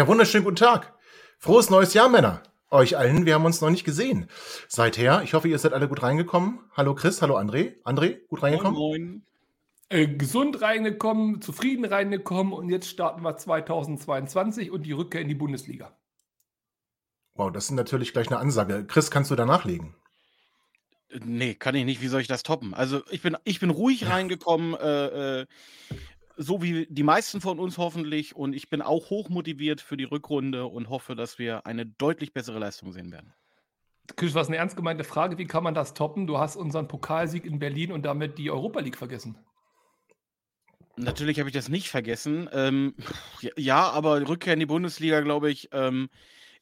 Ja, wunderschönen guten Tag. Frohes neues Jahr, Männer. Euch allen, wir haben uns noch nicht gesehen. Seither, ich hoffe, ihr seid alle gut reingekommen. Hallo Chris, hallo André. André, gut reingekommen? Moin, moin. Äh, gesund reingekommen, zufrieden reingekommen und jetzt starten wir 2022 und die Rückkehr in die Bundesliga. Wow, das ist natürlich gleich eine Ansage. Chris, kannst du da nachlegen? Nee, kann ich nicht. Wie soll ich das toppen? Also ich bin, ich bin ruhig reingekommen. Äh, äh, so wie die meisten von uns hoffentlich. Und ich bin auch hoch motiviert für die Rückrunde und hoffe, dass wir eine deutlich bessere Leistung sehen werden. Chris, was eine ernst gemeinte Frage. Wie kann man das toppen? Du hast unseren Pokalsieg in Berlin und damit die Europa League vergessen. Natürlich habe ich das nicht vergessen. Ähm, ja, aber Rückkehr in die Bundesliga, glaube ich, ähm,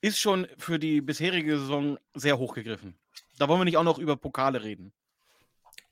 ist schon für die bisherige Saison sehr hochgegriffen. Da wollen wir nicht auch noch über Pokale reden.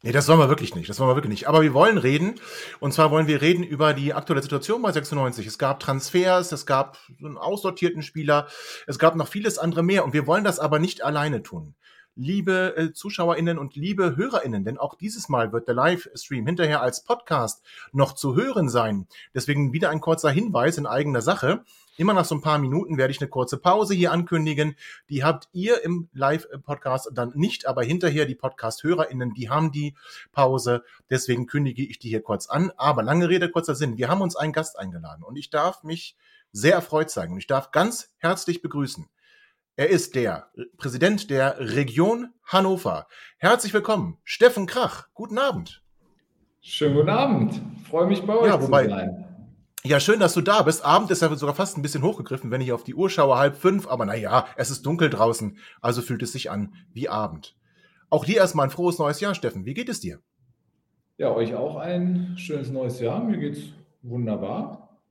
Nee, das wollen wir wirklich nicht. Das wollen wir wirklich nicht. Aber wir wollen reden. Und zwar wollen wir reden über die aktuelle Situation bei 96. Es gab Transfers, es gab einen aussortierten Spieler, es gab noch vieles andere mehr. Und wir wollen das aber nicht alleine tun. Liebe äh, ZuschauerInnen und liebe HörerInnen, denn auch dieses Mal wird der Livestream hinterher als Podcast noch zu hören sein. Deswegen wieder ein kurzer Hinweis in eigener Sache. Immer nach so ein paar Minuten werde ich eine kurze Pause hier ankündigen. Die habt ihr im Live-Podcast dann nicht, aber hinterher die Podcast-HörerInnen, die haben die Pause. Deswegen kündige ich die hier kurz an. Aber lange Rede, kurzer Sinn. Wir haben uns einen Gast eingeladen und ich darf mich sehr erfreut zeigen und ich darf ganz herzlich begrüßen. Er ist der Präsident der Region Hannover. Herzlich willkommen, Steffen Krach. Guten Abend. Schönen guten Abend. Freue mich bei euch ja, wobei, zu sein. Ja, schön, dass du da bist. Abend ist ja sogar fast ein bisschen hochgegriffen, wenn ich auf die Uhr schaue, halb fünf. Aber naja, es ist dunkel draußen, also fühlt es sich an wie Abend. Auch dir erstmal ein frohes neues Jahr, Steffen. Wie geht es dir? Ja, euch auch ein schönes neues Jahr. Mir geht's wunderbar.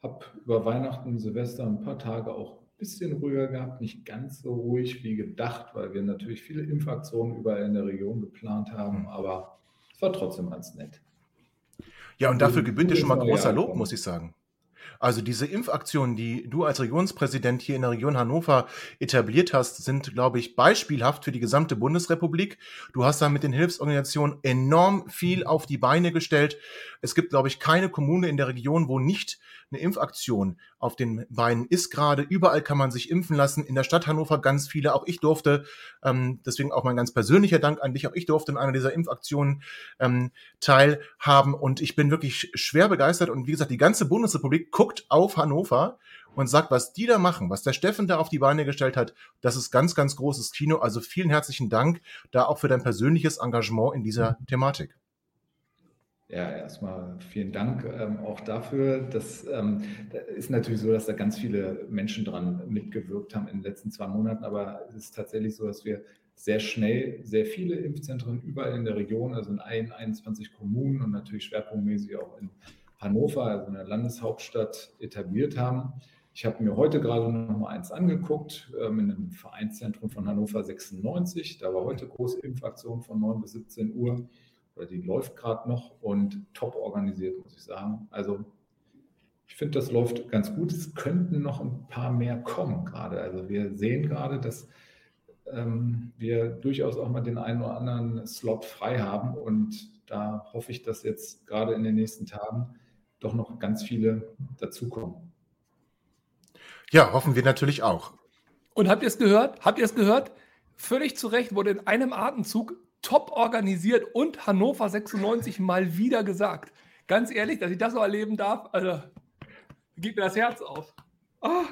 Hab über Weihnachten, Silvester ein paar Tage auch bisschen ruhiger gehabt, nicht ganz so ruhig wie gedacht, weil wir natürlich viele Impfaktionen überall in der Region geplant haben, aber es war trotzdem ganz nett. Ja, und dafür gebührt dir schon mal großer Lob, muss ich sagen. Also diese Impfaktionen, die du als Regionspräsident hier in der Region Hannover etabliert hast, sind, glaube ich, beispielhaft für die gesamte Bundesrepublik. Du hast da mit den Hilfsorganisationen enorm viel auf die Beine gestellt. Es gibt, glaube ich, keine Kommune in der Region, wo nicht eine Impfaktion auf den Beinen ist gerade. Überall kann man sich impfen lassen. In der Stadt Hannover ganz viele. Auch ich durfte, ähm, deswegen auch mein ganz persönlicher Dank an dich, auch ich durfte in einer dieser Impfaktionen ähm, teilhaben. Und ich bin wirklich schwer begeistert. Und wie gesagt, die ganze Bundesrepublik guckt auf Hannover und sagt, was die da machen, was der Steffen da auf die Beine gestellt hat, das ist ganz, ganz großes Kino. Also vielen herzlichen Dank da auch für dein persönliches Engagement in dieser Thematik. Ja, erstmal vielen Dank ähm, auch dafür. Das ähm, ist natürlich so, dass da ganz viele Menschen dran mitgewirkt haben in den letzten zwei Monaten, aber es ist tatsächlich so, dass wir sehr schnell sehr viele Impfzentren überall in der Region, also in allen 21 Kommunen und natürlich schwerpunktmäßig auch in Hannover, also in der Landeshauptstadt, etabliert haben. Ich habe mir heute gerade noch mal eins angeguckt, ähm, in einem Vereinszentrum von Hannover 96. Da war heute große Impfaktion von 9 bis 17 Uhr oder die läuft gerade noch und top organisiert, muss ich sagen. Also ich finde, das läuft ganz gut. Es könnten noch ein paar mehr kommen gerade. Also wir sehen gerade, dass ähm, wir durchaus auch mal den einen oder anderen Slot frei haben und da hoffe ich, dass jetzt gerade in den nächsten Tagen doch noch ganz viele dazukommen. Ja, hoffen wir natürlich auch. Und habt ihr es gehört? Habt ihr es gehört? Völlig zu Recht wurde in einem Atemzug top organisiert und Hannover 96 mal wieder gesagt. Ganz ehrlich, dass ich das so erleben darf, also geht mir das Herz auf. Oh.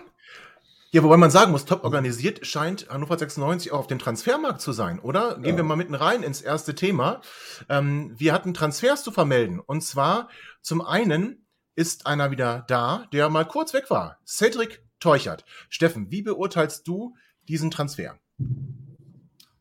Ja, wobei man sagen muss, top organisiert scheint Hannover 96 auch auf dem Transfermarkt zu sein, oder? Gehen ja. wir mal mitten rein ins erste Thema. Ähm, wir hatten Transfers zu vermelden. Und zwar zum einen ist einer wieder da, der mal kurz weg war. Cedric Teuchert. Steffen, wie beurteilst du diesen Transfer?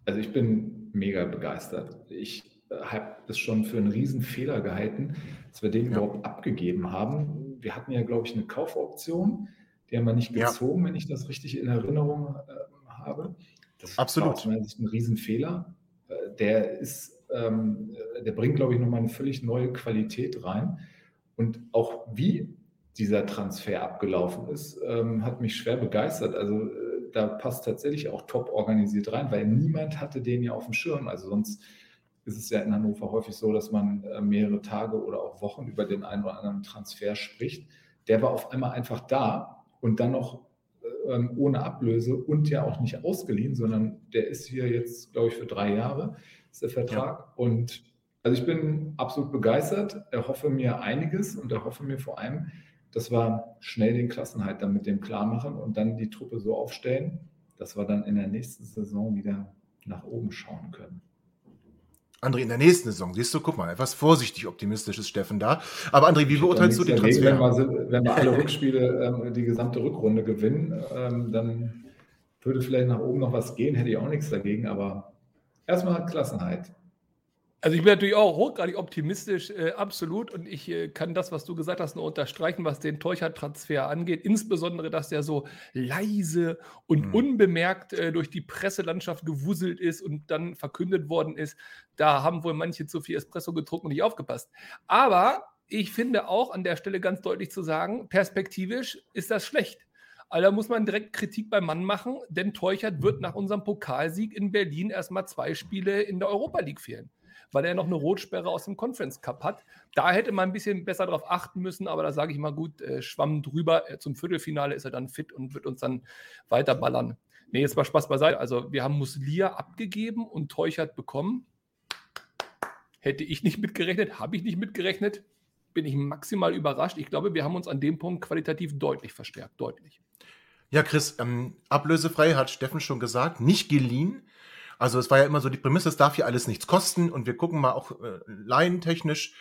Also ich bin mega begeistert. Ich äh, habe es schon für einen Riesenfehler gehalten, dass wir den ja. überhaupt abgegeben haben. Wir hatten ja, glaube ich, eine Kaufoption, die haben wir nicht gezogen, ja. wenn ich das richtig in Erinnerung äh, habe. Das Absolut. meiner Sicht ein Riesenfehler. Äh, der ist, ähm, der bringt, glaube ich, nochmal eine völlig neue Qualität rein. Und auch wie dieser Transfer abgelaufen ist, ähm, hat mich schwer begeistert. Also äh, da passt tatsächlich auch top organisiert rein, weil niemand hatte den ja auf dem Schirm. Also sonst ist es ja in Hannover häufig so, dass man äh, mehrere Tage oder auch Wochen über den einen oder anderen Transfer spricht. Der war auf einmal einfach da und dann noch äh, ähm, ohne Ablöse und ja auch nicht ausgeliehen, sondern der ist hier jetzt, glaube ich, für drei Jahre, ist der Vertrag. Ja. Und also ich bin absolut begeistert, erhoffe mir einiges und erhoffe mir vor allem, dass wir schnell den Klassenhalt dann mit dem klar machen und dann die Truppe so aufstellen, dass wir dann in der nächsten Saison wieder nach oben schauen können. André, in der nächsten Saison, siehst du, guck mal, etwas vorsichtig optimistisch ist Steffen da. Aber André, wie beurteilst du den Transfer? Wenn wir, wenn wir alle Rückspiele, ähm, die gesamte Rückrunde gewinnen, ähm, dann würde vielleicht nach oben noch was gehen, hätte ich auch nichts dagegen, aber erstmal Klassenheit. Also ich bin natürlich auch hochgradig optimistisch, äh, absolut. Und ich äh, kann das, was du gesagt hast, nur unterstreichen, was den Teuchert-Transfer angeht. Insbesondere, dass der so leise und mhm. unbemerkt äh, durch die Presselandschaft gewuselt ist und dann verkündet worden ist. Da haben wohl manche zu viel Espresso getrunken und nicht aufgepasst. Aber ich finde auch an der Stelle ganz deutlich zu sagen, perspektivisch ist das schlecht. Also da muss man direkt Kritik beim Mann machen, denn Teuchert wird nach unserem Pokalsieg in Berlin erstmal zwei Spiele in der Europa League fehlen weil er noch eine Rotsperre aus dem Conference Cup hat. Da hätte man ein bisschen besser darauf achten müssen, aber da sage ich mal gut, äh, schwamm drüber. Äh, zum Viertelfinale ist er dann fit und wird uns dann weiter ballern. Nee, jetzt mal Spaß beiseite. Also wir haben Muslia abgegeben und Teuchert bekommen. Hätte ich nicht mitgerechnet, habe ich nicht mitgerechnet, bin ich maximal überrascht. Ich glaube, wir haben uns an dem Punkt qualitativ deutlich verstärkt, deutlich. Ja, Chris, ähm, ablösefrei hat Steffen schon gesagt, nicht geliehen. Also es war ja immer so die Prämisse, es darf hier alles nichts kosten und wir gucken mal auch äh, laientechnisch,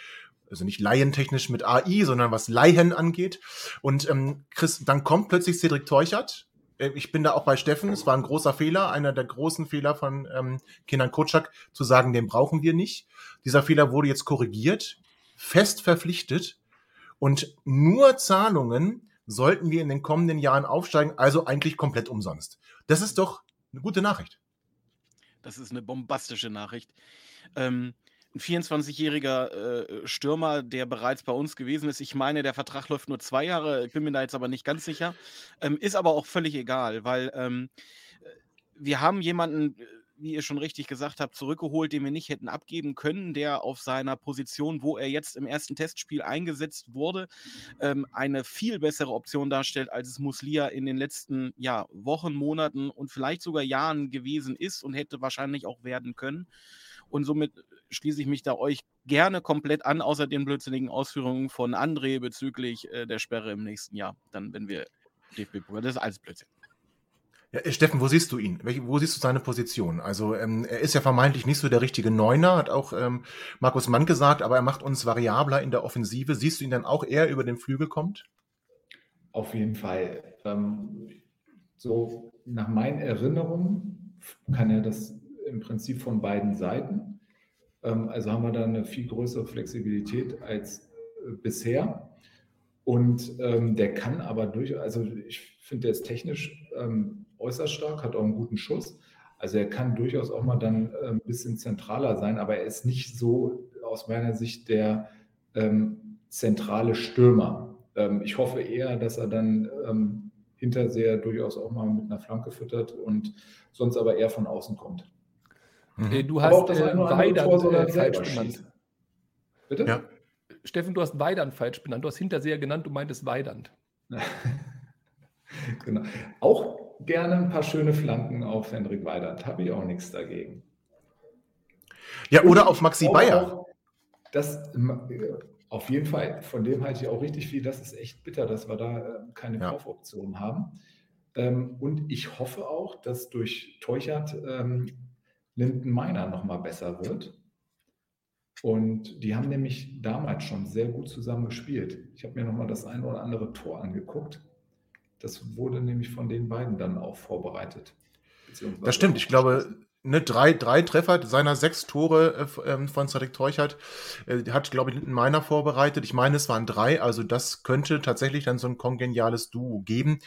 also nicht laientechnisch mit AI, sondern was Laien angeht. Und ähm, Chris, dann kommt plötzlich Cedric Teuchert. Äh, ich bin da auch bei Steffen. Es war ein großer Fehler, einer der großen Fehler von ähm, Kindern Kotschak, zu sagen, den brauchen wir nicht. Dieser Fehler wurde jetzt korrigiert, fest verpflichtet und nur Zahlungen sollten wir in den kommenden Jahren aufsteigen, also eigentlich komplett umsonst. Das ist doch eine gute Nachricht. Das ist eine bombastische Nachricht. Ähm, ein 24-jähriger äh, Stürmer, der bereits bei uns gewesen ist. Ich meine, der Vertrag läuft nur zwei Jahre, ich bin mir da jetzt aber nicht ganz sicher. Ähm, ist aber auch völlig egal, weil ähm, wir haben jemanden, wie ihr schon richtig gesagt habt, zurückgeholt, den wir nicht hätten abgeben können, der auf seiner Position, wo er jetzt im ersten Testspiel eingesetzt wurde, ähm, eine viel bessere Option darstellt, als es Muslia in den letzten ja, Wochen, Monaten und vielleicht sogar Jahren gewesen ist und hätte wahrscheinlich auch werden können. Und somit schließe ich mich da euch gerne komplett an, außer den blödsinnigen Ausführungen von André bezüglich äh, der Sperre im nächsten Jahr. Dann, wenn wir DFB-Pokal, das ist alles Blödsinn. Ja, äh, Steffen, wo siehst du ihn? Wo siehst du seine Position? Also ähm, er ist ja vermeintlich nicht so der richtige Neuner, hat auch ähm, Markus Mann gesagt, aber er macht uns variabler in der Offensive. Siehst du ihn dann auch eher über den Flügel kommt? Auf jeden Fall. Ähm, so nach meinen Erinnerungen kann er das im Prinzip von beiden Seiten. Ähm, also haben wir da eine viel größere Flexibilität als äh, bisher. Und ähm, der kann aber durch, also ich finde, der ist technisch ähm, äußerst stark, hat auch einen guten Schuss. Also er kann durchaus auch mal dann äh, ein bisschen zentraler sein, aber er ist nicht so aus meiner Sicht der ähm, zentrale Stürmer. Ähm, ich hoffe eher, dass er dann ähm, Hinterseher durchaus auch mal mit einer Flanke füttert und sonst aber eher von außen kommt. Mhm. Du hast auch, äh, Weidand äh, falsch genannt. Bitte? Ja. Steffen, du hast Weidand falsch benannt. Du hast Hinterseher genannt, du meintest Weidand. genau. Auch gerne ein paar schöne Flanken auf Hendrik Weidert. Habe ich auch nichts dagegen. Ja, oder auf Maxi Bayer. Das, auf jeden Fall. Von dem halte ich auch richtig viel. Das ist echt bitter, dass wir da äh, keine ja. Kaufoption haben. Ähm, und ich hoffe auch, dass durch Teuchert ähm, Linden Meiner nochmal besser wird. Und die haben nämlich damals schon sehr gut zusammen gespielt. Ich habe mir nochmal das ein oder andere Tor angeguckt. Das wurde nämlich von den beiden dann auch vorbereitet. Das stimmt. Ich glaube, ne, drei, drei Treffer seiner sechs Tore äh, ähm, von Cedric Teuchert äh, hat, glaube ich, einen Meiner vorbereitet. Ich meine, es waren drei, also das könnte tatsächlich dann so ein kongeniales Duo geben.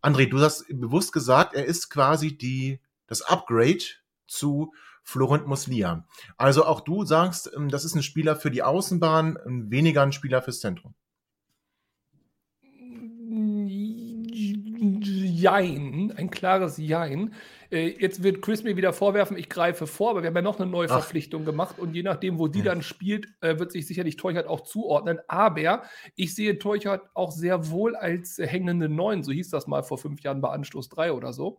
André, du hast bewusst gesagt, er ist quasi die, das Upgrade zu Florent Muslia. Also auch du sagst, ähm, das ist ein Spieler für die Außenbahn, weniger ein Spieler fürs Zentrum. Jein, ein klares Jein. Äh, jetzt wird Chris mir wieder vorwerfen, ich greife vor, aber wir haben ja noch eine neue Ach. Verpflichtung gemacht und je nachdem, wo die ja. dann spielt, äh, wird sich sicherlich Teuchert auch zuordnen. Aber ich sehe Teuchert auch sehr wohl als hängende Neun, so hieß das mal vor fünf Jahren bei Anstoß 3 oder so.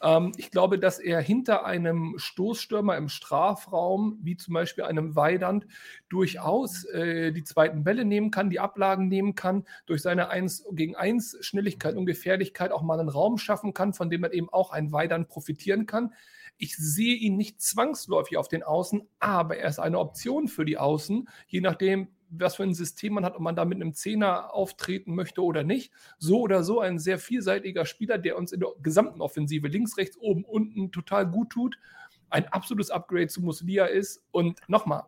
Ähm, ich glaube, dass er hinter einem Stoßstürmer im Strafraum, wie zum Beispiel einem Weidand, durchaus äh, die zweiten Bälle nehmen kann, die Ablagen nehmen kann, durch seine 1 gegen 1 Schnelligkeit und Gefährlichkeit auch mal einen Raum schaffen kann, von dem man eben auch ein Weidand profitieren kann. Ich sehe ihn nicht zwangsläufig auf den Außen, aber er ist eine Option für die Außen, je nachdem, was für ein System man hat, ob man da mit einem Zehner auftreten möchte oder nicht. So oder so ein sehr vielseitiger Spieler, der uns in der gesamten Offensive links, rechts, oben, unten total gut tut. Ein absolutes Upgrade zu Muslia ist. Und nochmal,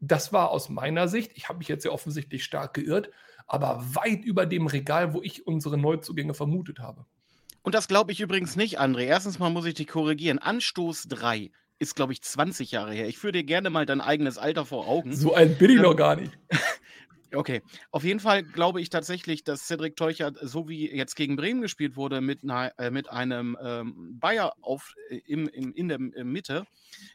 das war aus meiner Sicht, ich habe mich jetzt ja offensichtlich stark geirrt, aber weit über dem Regal, wo ich unsere Neuzugänge vermutet habe. Und das glaube ich übrigens nicht, André. Erstens mal muss ich dich korrigieren. Anstoß 3 ist, glaube ich, 20 Jahre her. Ich führe dir gerne mal dein eigenes Alter vor Augen. So alt bin ich ähm, noch gar nicht. Okay, auf jeden Fall glaube ich tatsächlich, dass Cedric Teuchert, so wie jetzt gegen Bremen gespielt wurde, mit, einer, äh, mit einem ähm, Bayer auf, äh, im, im, in der Mitte,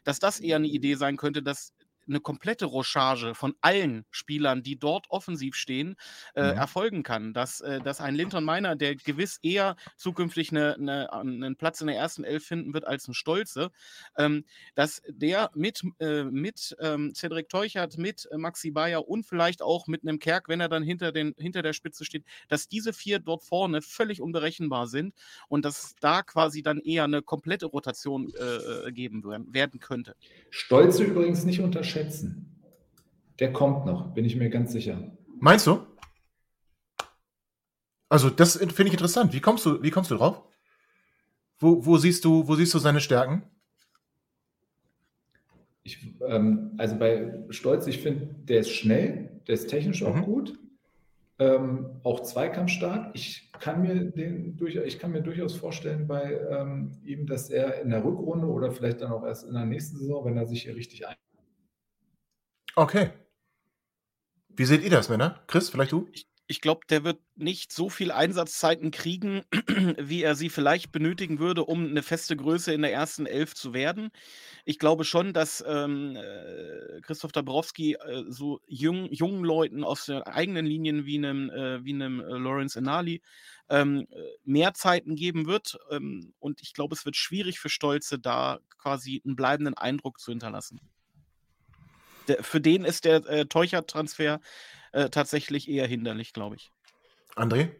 dass das eher eine Idee sein könnte, dass eine komplette Rochage von allen Spielern, die dort offensiv stehen, äh, mhm. erfolgen kann. Dass, äh, dass ein Linton Miner, der gewiss eher zukünftig eine, eine, einen Platz in der ersten Elf finden wird als ein Stolze, ähm, dass der mit, äh, mit ähm, Cedric Teuchert, mit äh, Maxi Bayer und vielleicht auch mit einem Kerk, wenn er dann hinter, den, hinter der Spitze steht, dass diese vier dort vorne völlig unberechenbar sind und dass da quasi dann eher eine komplette Rotation äh, äh, geben werden könnte. Stolze übrigens nicht unterschätzen schätzen. Der kommt noch, bin ich mir ganz sicher. Meinst du? Also, das finde ich interessant. Wie kommst du, wie kommst du drauf? Wo, wo, siehst du, wo siehst du seine Stärken? Ich, ähm, also bei Stolz, ich finde, der ist schnell, der ist technisch auch mhm. gut, ähm, auch zweikampfstark. Ich kann mir den durch, ich kann mir durchaus vorstellen bei ähm, ihm, dass er in der Rückrunde oder vielleicht dann auch erst in der nächsten Saison, wenn er sich hier richtig ein Okay. Wie seht ihr das, Männer? Chris, vielleicht du? Ich, ich glaube, der wird nicht so viel Einsatzzeiten kriegen, wie er sie vielleicht benötigen würde, um eine feste Größe in der ersten Elf zu werden. Ich glaube schon, dass ähm, äh, Christoph Dabrowski äh, so jung, jungen Leuten aus den eigenen Linien wie einem, äh, wie einem äh, Lawrence Enali ähm, äh, mehr Zeiten geben wird. Ähm, und ich glaube, es wird schwierig für Stolze, da quasi einen bleibenden Eindruck zu hinterlassen der, für den ist der äh, Teuchert-Transfer äh, tatsächlich eher hinderlich, glaube ich. André?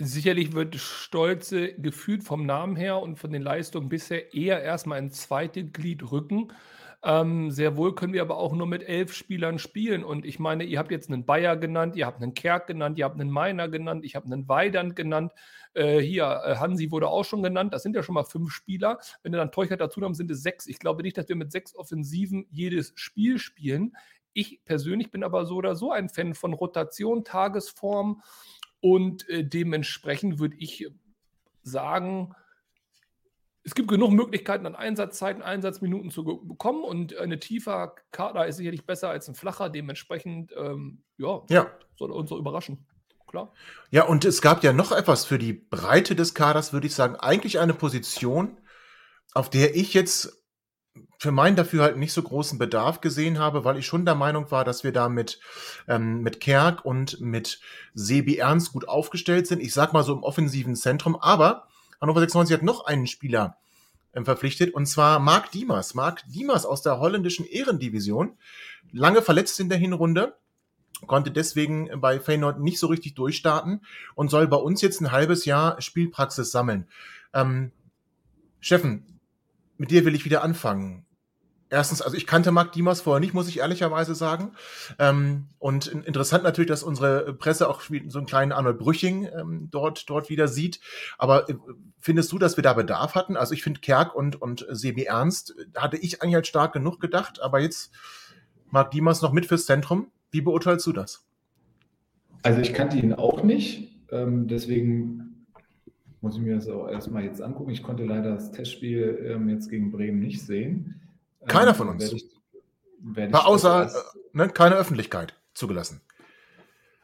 Sicherlich wird Stolze gefühlt vom Namen her und von den Leistungen bisher eher erstmal ein zweites Glied rücken. Ähm, sehr wohl können wir aber auch nur mit elf Spielern spielen. Und ich meine, ihr habt jetzt einen Bayer genannt, ihr habt einen Kerk genannt, ihr habt einen Meiner genannt, ich habe einen Weidand genannt. Äh, hier, äh, Hansi wurde auch schon genannt. Das sind ja schon mal fünf Spieler. Wenn ihr dann Teuchert dazu haben, sind es sechs. Ich glaube nicht, dass wir mit sechs Offensiven jedes Spiel spielen. Ich persönlich bin aber so oder so ein Fan von Rotation, Tagesform und äh, dementsprechend würde ich sagen, es gibt genug Möglichkeiten, an Einsatzzeiten, Einsatzminuten zu bekommen und eine tiefer Kader ist sicherlich besser als ein flacher. Dementsprechend, ähm, ja, ja, soll er uns so überraschen. Klar. Ja, und es gab ja noch etwas für die Breite des Kaders, würde ich sagen. Eigentlich eine Position, auf der ich jetzt für meinen dafür halt nicht so großen Bedarf gesehen habe, weil ich schon der Meinung war, dass wir da mit, ähm, mit Kerk und mit Sebi Ernst gut aufgestellt sind. Ich sag mal so im offensiven Zentrum, aber Hannover 96 hat noch einen Spieler ähm, verpflichtet, und zwar Marc Diemers. Marc Diemers aus der holländischen Ehrendivision, lange verletzt in der Hinrunde, konnte deswegen bei Feyenoord nicht so richtig durchstarten und soll bei uns jetzt ein halbes Jahr Spielpraxis sammeln. Ähm, Steffen, mit dir will ich wieder anfangen. Erstens, also ich kannte Marc Diemers vorher nicht, muss ich ehrlicherweise sagen. Ähm, und interessant natürlich, dass unsere Presse auch so einen kleinen Arnold Brüching ähm, dort, dort wieder sieht. Aber äh, findest du, dass wir da Bedarf hatten? Also ich finde Kerk und, und Sebi Ernst hatte ich eigentlich als stark genug gedacht, aber jetzt Marc Diemers noch mit fürs Zentrum. Wie beurteilst du das? Also ich kannte ihn auch nicht. Ähm, deswegen muss ich mir das auch erstmal jetzt angucken. Ich konnte leider das Testspiel ähm, jetzt gegen Bremen nicht sehen. Keiner ähm, von uns. Ich, außer äh, ne, keine Öffentlichkeit zugelassen.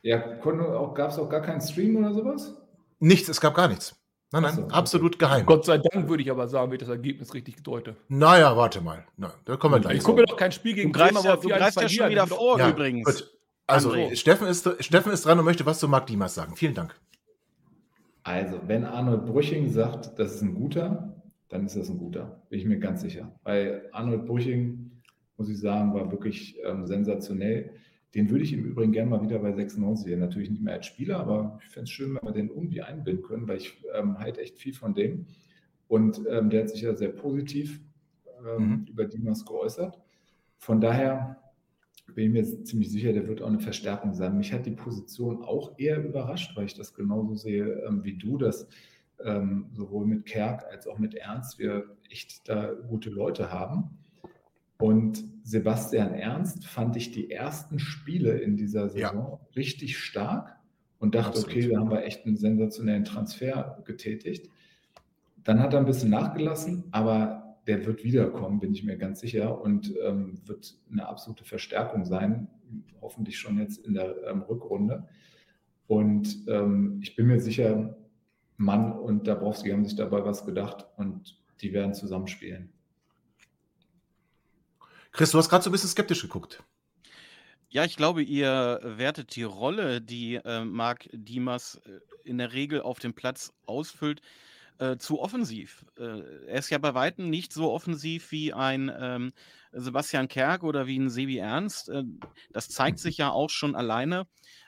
Ja, gab es auch gar keinen Stream oder sowas? Nichts, es gab gar nichts. Nein, nein, so, absolut okay. geheim. Gott sei Dank würde ich aber sagen, wenn ich das Ergebnis richtig deute. Naja, warte mal. Na, da kommen wir gleich. Ich gucke mir doch kein Spiel gegen Bremen, aber du greifst ja schon wieder vor ja, übrigens. Gut. Also, Steffen ist, Steffen ist dran und möchte was zu Marc Diemers sagen. Vielen Dank. Also, wenn Arnold Brüching sagt, das ist ein guter, dann ist das ein guter. Bin ich mir ganz sicher. Weil Arnold Brüching, muss ich sagen, war wirklich ähm, sensationell. Den würde ich im Übrigen gerne mal wieder bei 96 sehen. Natürlich nicht mehr als Spieler, aber ich fände es schön, wenn wir den irgendwie einbinden können, weil ich ähm, halt echt viel von dem. Und ähm, der hat sich ja sehr positiv ähm, mhm. über Dimas geäußert. Von daher bin ich mir ziemlich sicher, der wird auch eine Verstärkung sein. Mich hat die Position auch eher überrascht, weil ich das genauso sehe ähm, wie du, dass ähm, sowohl mit Kerk als auch mit Ernst wir echt da gute Leute haben. Und Sebastian Ernst fand ich die ersten Spiele in dieser Saison ja. richtig stark und dachte, Absolut. okay, da haben wir echt einen sensationellen Transfer getätigt. Dann hat er ein bisschen nachgelassen, aber der wird wiederkommen, bin ich mir ganz sicher, und ähm, wird eine absolute Verstärkung sein, hoffentlich schon jetzt in der ähm, Rückrunde. Und ähm, ich bin mir sicher, Mann und Dabrowski haben sich dabei was gedacht und die werden zusammenspielen. Chris, du hast gerade so ein bisschen skeptisch geguckt. Ja, ich glaube, ihr wertet die Rolle, die äh, Marc Dimas äh, in der Regel auf dem Platz ausfüllt, äh, zu offensiv. Äh, er ist ja bei weitem nicht so offensiv wie ein ähm, Sebastian Kerk oder wie ein Sebi Ernst. Äh, das zeigt sich ja auch schon alleine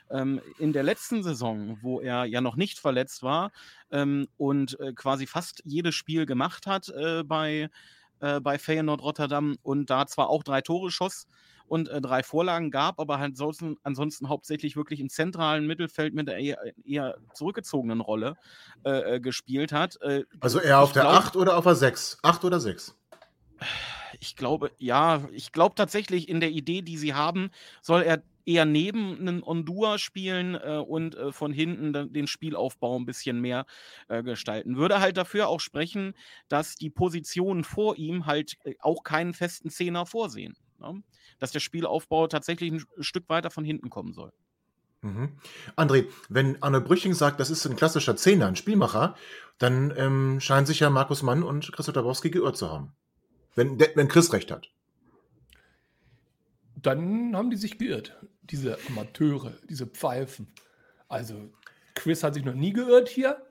ähm, in der letzten Saison, wo er ja noch nicht verletzt war ähm, und äh, quasi fast jedes Spiel gemacht hat äh, bei, äh, bei Feyenoord Rotterdam und da zwar auch drei Tore schoss, und äh, drei Vorlagen gab, aber halt ansonsten, ansonsten hauptsächlich wirklich im zentralen Mittelfeld mit einer eher, eher zurückgezogenen Rolle äh, äh gespielt hat. Äh, also eher auf der glaub, 8 oder auf der 6? 8 oder 6? Ich glaube, ja, ich glaube tatsächlich in der Idee, die sie haben, soll er eher neben einen Ondua spielen äh, und äh, von hinten den Spielaufbau ein bisschen mehr äh, gestalten. Würde halt dafür auch sprechen, dass die Positionen vor ihm halt äh, auch keinen festen Zehner vorsehen. Ne? dass der Spielaufbau tatsächlich ein Stück weiter von hinten kommen soll. Mhm. André, wenn Arne Brüching sagt, das ist ein klassischer Zehner, ein Spielmacher, dann ähm, scheinen sich ja Markus Mann und Chris Otabowski geirrt zu haben. Wenn, wenn Chris recht hat. Dann haben die sich geirrt, diese Amateure, diese Pfeifen. Also, Chris hat sich noch nie geirrt hier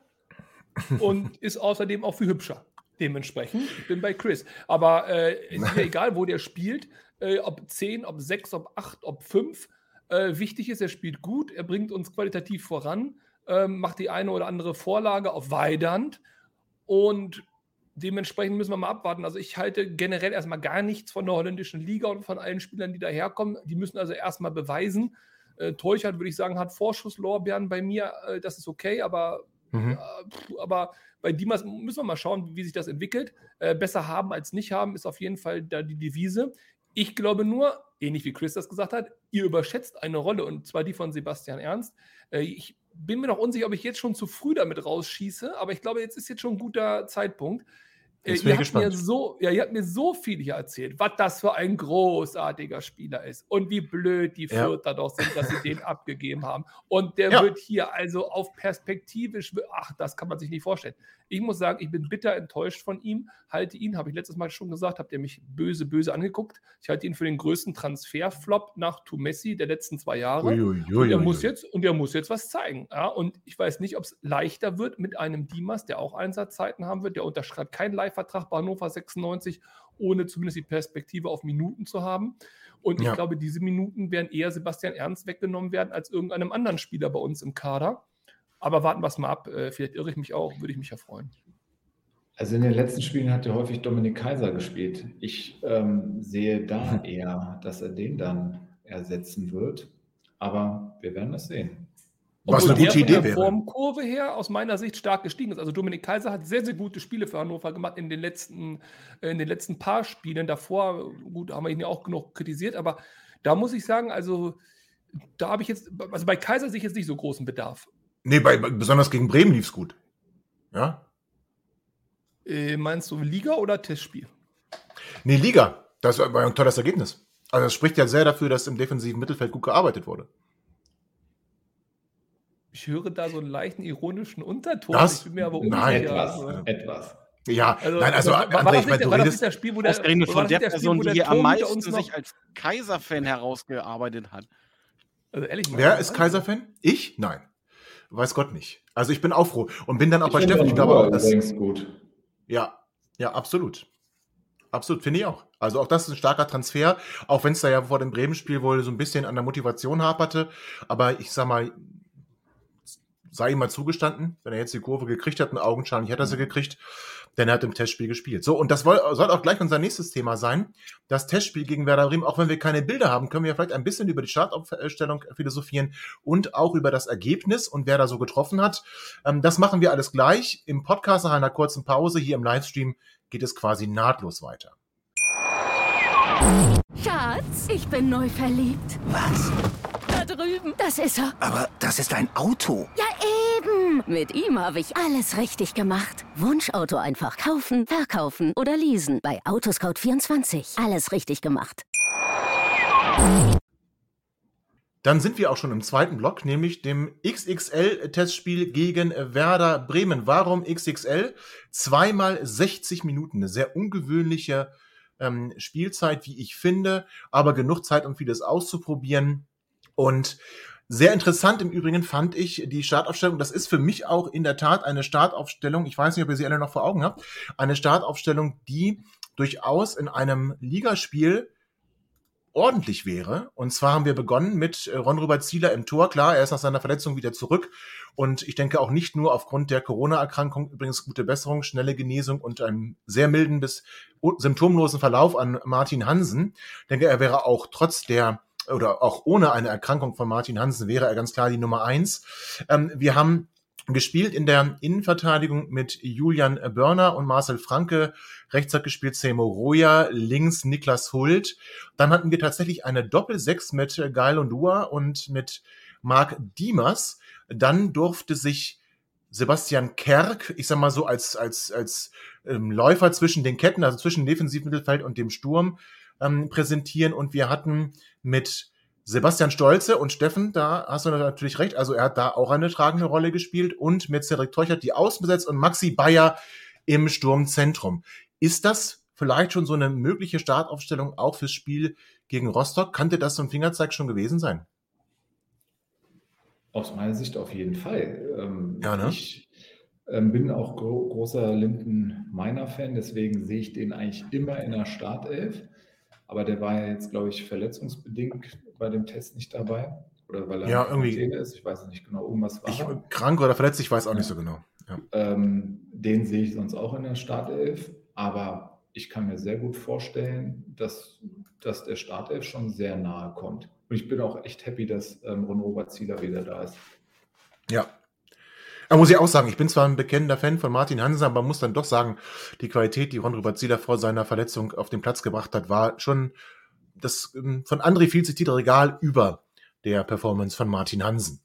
und ist außerdem auch viel hübscher. Dementsprechend, ich bin bei Chris. Aber äh, ist mir egal, wo der spielt äh, ob 10, ob 6, ob 8, ob 5. Äh, wichtig ist, er spielt gut, er bringt uns qualitativ voran, äh, macht die eine oder andere Vorlage auf Weidand und dementsprechend müssen wir mal abwarten. Also ich halte generell erstmal gar nichts von der holländischen Liga und von allen Spielern, die daherkommen. Die müssen also erstmal beweisen. Äh, Teuchert, würde ich sagen, hat Vorschusslorbeeren bei mir. Äh, das ist okay, aber, mhm. äh, aber bei Dimas müssen wir mal schauen, wie sich das entwickelt. Äh, besser haben als nicht haben ist auf jeden Fall da die Devise. Ich glaube nur, ähnlich wie Chris das gesagt hat, ihr überschätzt eine Rolle und zwar die von Sebastian Ernst. Äh, ich bin mir noch unsicher, ob ich jetzt schon zu früh damit rausschieße, aber ich glaube, jetzt ist jetzt schon ein guter Zeitpunkt. Jetzt äh, ihr, habt mir so, ja, ihr habt mir so viel hier erzählt, was das für ein großartiger Spieler ist und wie blöd die Fürther ja. doch sind, dass sie den abgegeben haben. Und der ja. wird hier also auf perspektivisch, ach, das kann man sich nicht vorstellen. Ich muss sagen, ich bin bitter enttäuscht von ihm, halte ihn, habe ich letztes Mal schon gesagt, habt ihr mich böse, böse angeguckt. Ich halte ihn für den größten Transferflop nach Tumessi der letzten zwei Jahre. Ui, ui, ui, und, er muss jetzt, und er muss jetzt was zeigen. Ja? Und ich weiß nicht, ob es leichter wird mit einem Dimas, der auch Einsatzzeiten haben wird. Der unterschreibt keinen Leihvertrag bei Hannover 96, ohne zumindest die Perspektive auf Minuten zu haben. Und ich ja. glaube, diese Minuten werden eher Sebastian Ernst weggenommen werden als irgendeinem anderen Spieler bei uns im Kader. Aber warten wir es mal ab. Äh, vielleicht irre ich mich auch, würde ich mich ja freuen. Also in den letzten Spielen hat ja häufig Dominik Kaiser gespielt. Ich ähm, sehe da eher, dass er den dann ersetzen wird. Aber wir werden das sehen. Was Obwohl eine gute Idee wäre. Formkurve her aus meiner Sicht stark gestiegen ist. Also Dominik Kaiser hat sehr, sehr gute Spiele für Hannover gemacht in den letzten, äh, in den letzten paar Spielen. Davor, gut, haben wir ihn ja auch genug kritisiert, aber da muss ich sagen, also da habe ich jetzt, also bei Kaiser sehe ich jetzt nicht so großen Bedarf. Nee, bei, besonders gegen Bremen lief's gut. Ja? Äh, meinst du Liga oder Testspiel? Nee, Liga. Das war ein tolles Ergebnis. Also das spricht ja sehr dafür, dass im defensiven Mittelfeld gut gearbeitet wurde. Ich höre da so einen leichten ironischen Unterton. Das? Ich bin mir aber Nein. unsicher. Etwas, Also, etwas. Ja, nein, also war, André, das ich meine, du das redest, das Spiel, wo der, Ausgerechnet von das der nicht das Spiel, Person, wo die der hier am meisten uns noch- sich als Kaiser-Fan herausgearbeitet hat. Also ehrlich, wer ist Kaiser-Fan? Ich? Nein. Weiß Gott nicht. Also ich bin auch froh. Und bin dann auch bei finde Steffen. Ich glaube auch, dass, übrigens gut. Ja, ja, absolut. Absolut, finde ich auch. Also auch das ist ein starker Transfer, auch wenn es da ja vor dem Bremen-Spiel wohl so ein bisschen an der Motivation haperte. Aber ich sag mal, sei ihm mal zugestanden, wenn er jetzt die Kurve gekriegt hat, einen Augenscheinlich hat er sie gekriegt, denn er hat im Testspiel gespielt. So, und das soll auch gleich unser nächstes Thema sein. Das Testspiel gegen Werder Bremen, auch wenn wir keine Bilder haben, können wir vielleicht ein bisschen über die Startaufstellung philosophieren und auch über das Ergebnis und wer da so getroffen hat. Ähm, das machen wir alles gleich im Podcast nach einer kurzen Pause. Hier im Livestream geht es quasi nahtlos weiter. Schatz, ich bin neu verliebt. Was? Da drüben. Das ist er. Aber das ist ein Auto. Ja, eben. Mit ihm habe ich alles richtig gemacht. Wunschauto einfach kaufen, verkaufen oder leasen. Bei Autoscout24. Alles richtig gemacht. Dann sind wir auch schon im zweiten Block, nämlich dem XXL-Testspiel gegen Werder Bremen. Warum XXL? Zweimal 60 Minuten, eine sehr ungewöhnliche ähm, Spielzeit, wie ich finde, aber genug Zeit, um vieles auszuprobieren. Und sehr interessant im Übrigen fand ich die Startaufstellung. Das ist für mich auch in der Tat eine Startaufstellung. Ich weiß nicht, ob ihr sie alle noch vor Augen habt. Eine Startaufstellung, die durchaus in einem Ligaspiel ordentlich wäre. Und zwar haben wir begonnen mit äh, Ron Robert Zieler im Tor. Klar, er ist nach seiner Verletzung wieder zurück. Und ich denke auch nicht nur aufgrund der Corona-Erkrankung, übrigens gute Besserung, schnelle Genesung und einem sehr milden bis symptomlosen Verlauf an Martin Hansen. Ich denke, er wäre auch trotz der oder auch ohne eine Erkrankung von Martin Hansen wäre er ganz klar die Nummer eins. Ähm, wir haben gespielt in der Innenverteidigung mit Julian Börner und Marcel Franke. Rechts hat gespielt Seymour Roya, links Niklas Hult. Dann hatten wir tatsächlich eine Doppel-Sechs mit Gael Ondua und mit Marc Diemers. Dann durfte sich Sebastian Kerk, ich sag mal so, als, als, als ähm, Läufer zwischen den Ketten, also zwischen Defensivmittelfeld und dem Sturm, ähm, präsentieren. Und wir hatten mit Sebastian Stolze und Steffen, da hast du natürlich recht, also er hat da auch eine tragende Rolle gespielt und mit Cedric Teuchert die Außen besetzt und Maxi Bayer im Sturmzentrum. Ist das vielleicht schon so eine mögliche Startaufstellung auch fürs Spiel gegen Rostock? Kannte das so ein Fingerzeig schon gewesen sein? Aus meiner Sicht auf jeden Fall. Ähm, Ja, ne? Ich ähm, bin auch gro großer Linden-Meiner-Fan, deswegen sehe ich den eigentlich immer in der Startelf. Aber der war ja jetzt, glaube ich, verletzungsbedingt bei dem Test nicht dabei. Oder weil er Ja, in irgendwie- ist. Ich weiß es nicht genau. Irgendwas war. Ich, krank oder verletzt, ich weiß auch nicht so genau. Ja. Ähm, den sehe ich sonst auch in der Startelf, aber ich kann mir sehr gut vorstellen, dass, dass der Startelf schon sehr nahe kommt. Und ich bin auch echt happy, dass ähm, Ron Robert Zieler wieder da ist. Ja. Da muss ich auch sagen, ich bin zwar ein bekennender Fan von Martin Hansen, aber muss dann doch sagen, die Qualität, die Ron Zieler vor seiner Verletzung auf den Platz gebracht hat, war schon das ähm, von André viel zitierte Regal über der Performance von Martin Hansen.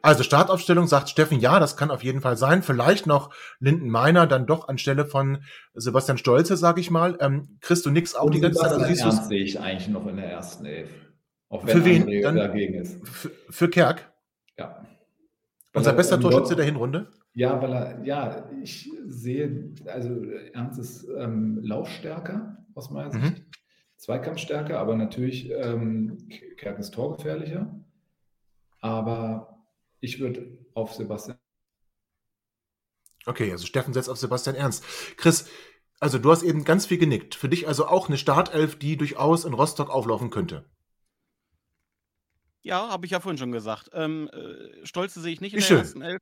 Also Startaufstellung sagt Steffen, ja, das kann auf jeden Fall sein. Vielleicht noch Linden Meiner, dann doch anstelle von Sebastian Stolze, sag ich mal. Ähm, kriegst du nix auch Und die ganze Zeit? Also Ernst sehe ich eigentlich noch in der ersten Elf. Auch Für wen? André Dann- dagegen ist. für, für Kerk, Ja. unser er, bester Torschütze der Hinrunde. Ja, weil er, ja, ich sehe, also Ernst ist ähm, laufstärker aus meiner Mhm. Sicht, Zweikampfstärker, aber natürlich ähm, Kerk ist torgefährlicher. Aber ich würde auf Sebastian Okay, also Steffen setzt auf Sebastian Ernst. Chris, also du hast eben ganz viel genickt. Für dich also auch eine Startelf, die durchaus in Rostock auflaufen könnte. Ja, habe ich ja vorhin schon gesagt. Ähm, äh, Stolze sehe ich nicht in Wie der schön. ersten Elf.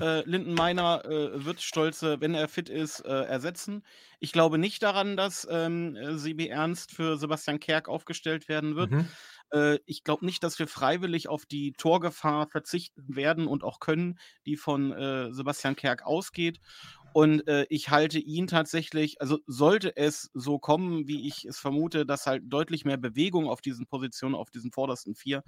Äh, Lindenmeiner äh, wird Stolze, wenn er fit ist, äh, ersetzen. Ich glaube nicht daran, dass ähm, äh, Sebi Ernst für Sebastian Kerk aufgestellt werden wird. Mhm. Äh, ich glaube nicht, dass wir freiwillig auf die Torgefahr verzichten werden und auch können, die von Sebastian Kerk ausgeht. Und äh, ich halte ihn tatsächlich, also sollte es so kommen, wie ich es vermute, dass halt deutlich mehr Bewegung auf diesen Positionen, auf diesen vordersten vier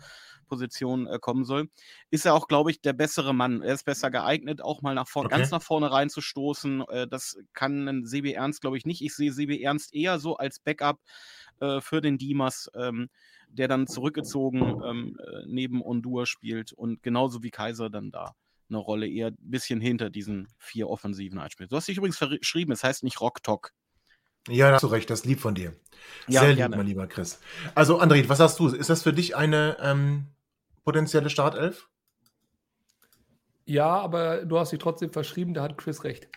Positionen äh, kommen soll, ist er auch, glaube ich, der bessere Mann. Er ist besser geeignet, auch mal nach vorne, Okay. ganz nach vorne reinzustoßen. Äh, das kann ein Sebi Ernst, glaube ich, nicht. Ich sehe Sebi Ernst eher so als Backup äh, für den Dimas, ähm, der dann zurückgezogen ähm, äh, neben Ondur spielt und genauso wie Kaiser dann da eine Rolle eher ein bisschen hinter diesen vier Offensiven einspielt. Du hast dich übrigens verschrieben, es heißt nicht Rocktock. Ja, da hast du recht, das ist lieb von dir. Ja, Sehr lieb, gerne. mein lieber Chris. Also, André, was sagst du? Ist das für dich eine ähm, potenzielle Startelf? Ja, aber du hast dich trotzdem verschrieben, da hat Chris recht.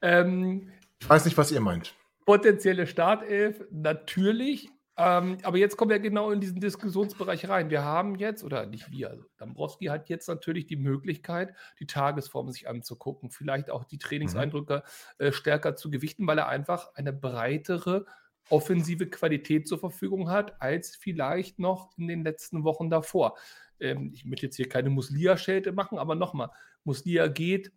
Ähm, Ich weiß nicht, was ihr meint. potenzielle Startelf, natürlich. Ähm, aber jetzt kommen wir genau in diesen Diskussionsbereich rein. Wir haben jetzt, oder nicht wir, also Dambrowski hat jetzt natürlich die Möglichkeit, die Tagesform sich anzugucken, vielleicht auch die Trainingseindrücke äh, stärker zu gewichten, weil er einfach eine breitere offensive Qualität zur Verfügung hat, als vielleicht noch in den letzten Wochen davor. Ähm, ich möchte jetzt hier keine Muslia-Schelte machen, aber nochmal, Muslia geht,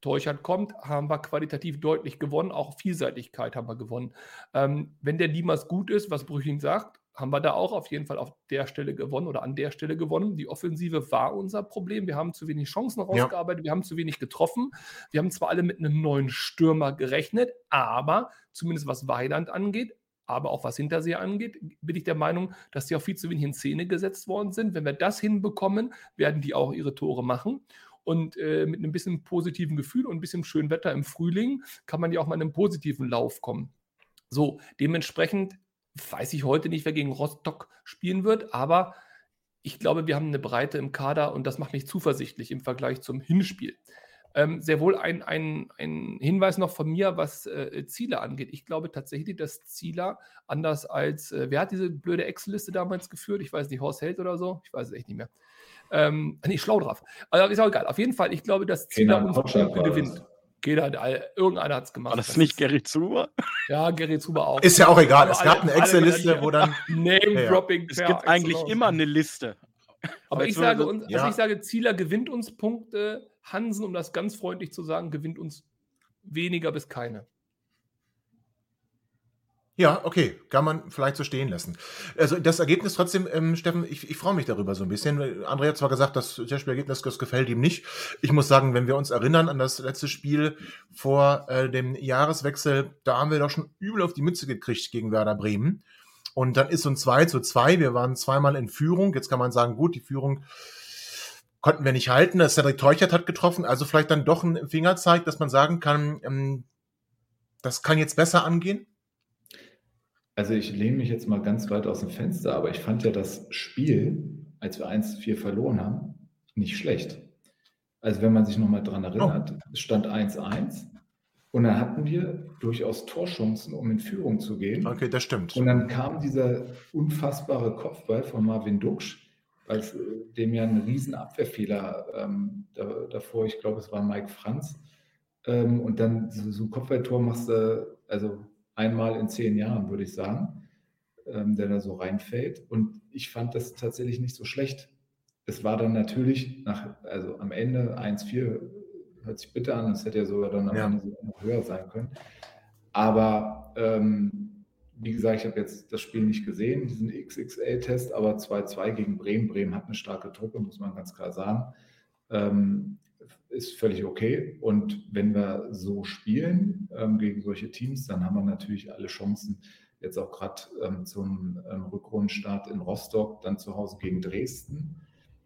Teuchert kommt, haben wir qualitativ deutlich gewonnen, auch Vielseitigkeit haben wir gewonnen. Ähm, wenn der Dimas gut ist, was Brüching sagt, haben wir da auch auf jeden Fall auf der Stelle gewonnen oder an der Stelle gewonnen. Die Offensive war unser Problem. Wir haben zu wenig Chancen rausgearbeitet, wir haben zu wenig getroffen. Wir haben zwar alle mit einem neuen Stürmer gerechnet, aber zumindest was Weiland angeht, aber auch was Hinterseher angeht, bin ich der Meinung, dass die auch viel zu wenig in Szene gesetzt worden sind. Wenn wir das hinbekommen, werden die auch ihre Tore machen. Und äh, mit einem bisschen positiven Gefühl und ein bisschen schönem Wetter im Frühling kann man ja auch mal in einen positiven Lauf kommen. So, dementsprechend weiß ich heute nicht, wer gegen Rostock spielen wird, aber ich glaube, wir haben eine Breite im Kader und das macht mich zuversichtlich im Vergleich zum Hinspiel. Ähm, sehr wohl ein, ein, ein Hinweis noch von mir, was äh, Ziele angeht. Ich glaube tatsächlich, dass Zieler anders als, äh, wer hat diese blöde Excel-Liste damals geführt? Ich weiß nicht, Horst Held oder so? Ich weiß es echt nicht mehr. Ähm, nee, schlau drauf. Aber ist auch egal. Auf jeden Fall, ich glaube, dass Zieler uns das. gewinnt. Jeder, hat- irgendeiner hat es gemacht. War das nicht Gary Zuber? Ja, Gary Zuber auch. Ist ja auch egal. Es gab eine Excel-Liste, wo dann. Name-Dropping. Es per gibt eigentlich excellence. immer eine Liste. Aber ich jetzt sage, uns, also ja. ich sage, Zieler gewinnt uns Punkte. Hansen, um das ganz freundlich zu sagen, gewinnt uns weniger bis keine. Ja, okay, kann man vielleicht so stehen lassen. Also das Ergebnis trotzdem, ähm, Steffen, ich, ich freue mich darüber so ein bisschen. André hat zwar gesagt, das Testspielergebnis das gefällt ihm nicht. Ich muss sagen, wenn wir uns erinnern an das letzte Spiel vor äh, dem Jahreswechsel, da haben wir doch schon übel auf die Mütze gekriegt gegen Werder Bremen. Und dann ist so ein 2 zu 2. Wir waren zweimal in Führung. Jetzt kann man sagen, gut, die Führung konnten wir nicht halten. Das Cedric Teuchert hat getroffen. Also vielleicht dann doch ein Fingerzeig, dass man sagen kann, ähm, das kann jetzt besser angehen. Also ich lehne mich jetzt mal ganz weit aus dem Fenster, aber ich fand ja das Spiel, als wir 1-4 verloren haben, nicht schlecht. Also wenn man sich nochmal dran erinnert, es stand 1-1 und dann hatten wir durchaus Torchancen, um in Führung zu gehen. Okay, das stimmt. Und dann kam dieser unfassbare Kopfball von Marvin Duksch, als äh, dem ja ein riesen Abwehrfehler ähm, da, davor, ich glaube, es war Mike Franz. Ähm, und dann so, so ein Kopfballtor machst du, also einmal in zehn Jahren, würde ich sagen, ähm, der da so reinfällt. Und ich fand das tatsächlich nicht so schlecht. Es war dann natürlich nach, also am Ende 1-4 hört sich bitter an, es hätte ja sogar dann am Ja. Ende sogar noch höher sein können. Aber ähm, wie gesagt, ich habe jetzt das Spiel nicht gesehen, diesen XXL-Test, aber 2-2 gegen Bremen. Bremen hat eine starke Truppe, muss man ganz klar sagen. Ähm, ist völlig okay. Und wenn wir so spielen ähm, gegen solche Teams, dann haben wir natürlich alle Chancen, jetzt auch gerade ähm, zum ähm, Rückrundenstart in Rostock, dann zu Hause gegen Dresden.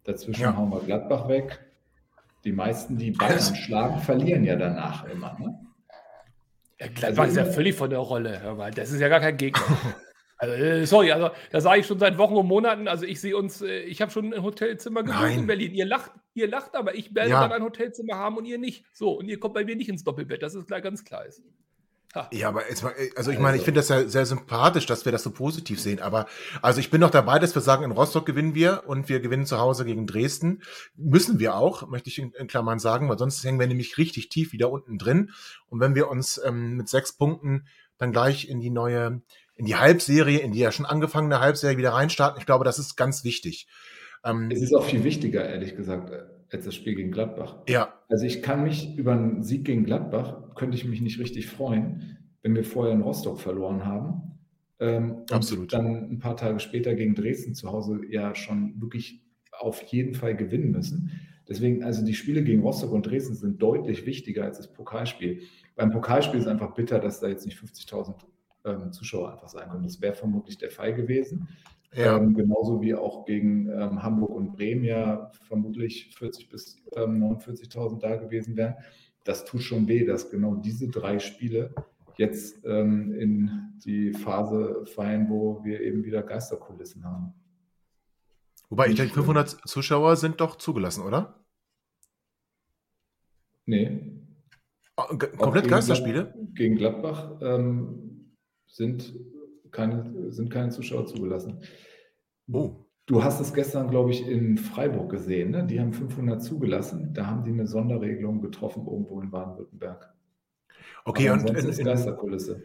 Dazwischen Ja. hauen wir Gladbach weg. Die meisten, die Bayern schlagen, verlieren ja danach immer. Ne? Ja, Gladbach ist ja völlig von der Rolle, hör mal. Das ist ja gar kein Gegner. Also, äh, sorry, also da sage ich schon seit Wochen und Monaten, also ich sehe uns, äh, ich habe schon ein Hotelzimmer gebucht Nein. in Berlin. Ihr lacht, ihr lacht, aber ich werde Ja. dann ein Hotelzimmer haben und ihr nicht. So, und ihr kommt bei mir nicht ins Doppelbett, das ist klar, ganz klar ist. Ha. Ja, aber jetzt mal, also ich meine, ich finde das ja sehr sympathisch, dass wir das so positiv sehen. Aber also ich bin noch dabei, dass wir sagen, in Rostock gewinnen wir und wir gewinnen zu Hause gegen Dresden. Müssen wir auch, möchte ich in, in Klammern sagen, weil sonst hängen wir nämlich richtig tief wieder unten drin. Und wenn wir uns ähm, mit sechs Punkten dann gleich in die neue, in die Halbserie, in die ja schon angefangene Halbserie wieder reinstarten, ich glaube, das ist ganz wichtig. Ähm, Es ist auch viel wichtiger, ehrlich gesagt, als das Spiel gegen Gladbach. ja, Also ich kann mich über einen Sieg gegen Gladbach, könnte ich mich nicht richtig freuen, wenn wir vorher in Rostock verloren haben. Ähm, und Absolut. dann ein paar Tage später gegen Dresden zu Hause ja schon wirklich auf jeden Fall gewinnen müssen. Deswegen, also die Spiele gegen Rostock und Dresden sind deutlich wichtiger als das Pokalspiel. Beim Pokalspiel ist einfach bitter, dass da jetzt nicht 50.000 ähm, Zuschauer einfach sein können. Das wäre vermutlich der Fall gewesen. ja. Ähm, genauso wie auch gegen ähm, Hamburg und Bremen ja vermutlich 40.000 bis ähm, 49.000 da gewesen wären. Das tut schon weh, dass genau diese drei Spiele jetzt ähm, in die Phase fallen, wo wir eben wieder Geisterkulissen haben. Wobei ich denke, schlimm. 500 Zuschauer sind doch zugelassen, oder? Nee. Auch Komplett Geisterspiele? Gegen Gladbach ähm, sind, keine, sind keine Zuschauer zugelassen. Oh. Du hast es gestern, glaube ich, in Freiburg gesehen. Ne? Die haben 500 zugelassen. Da haben die eine Sonderregelung getroffen irgendwo in Baden-Württemberg. Okay, Aber und in, ist Geisterkulisse.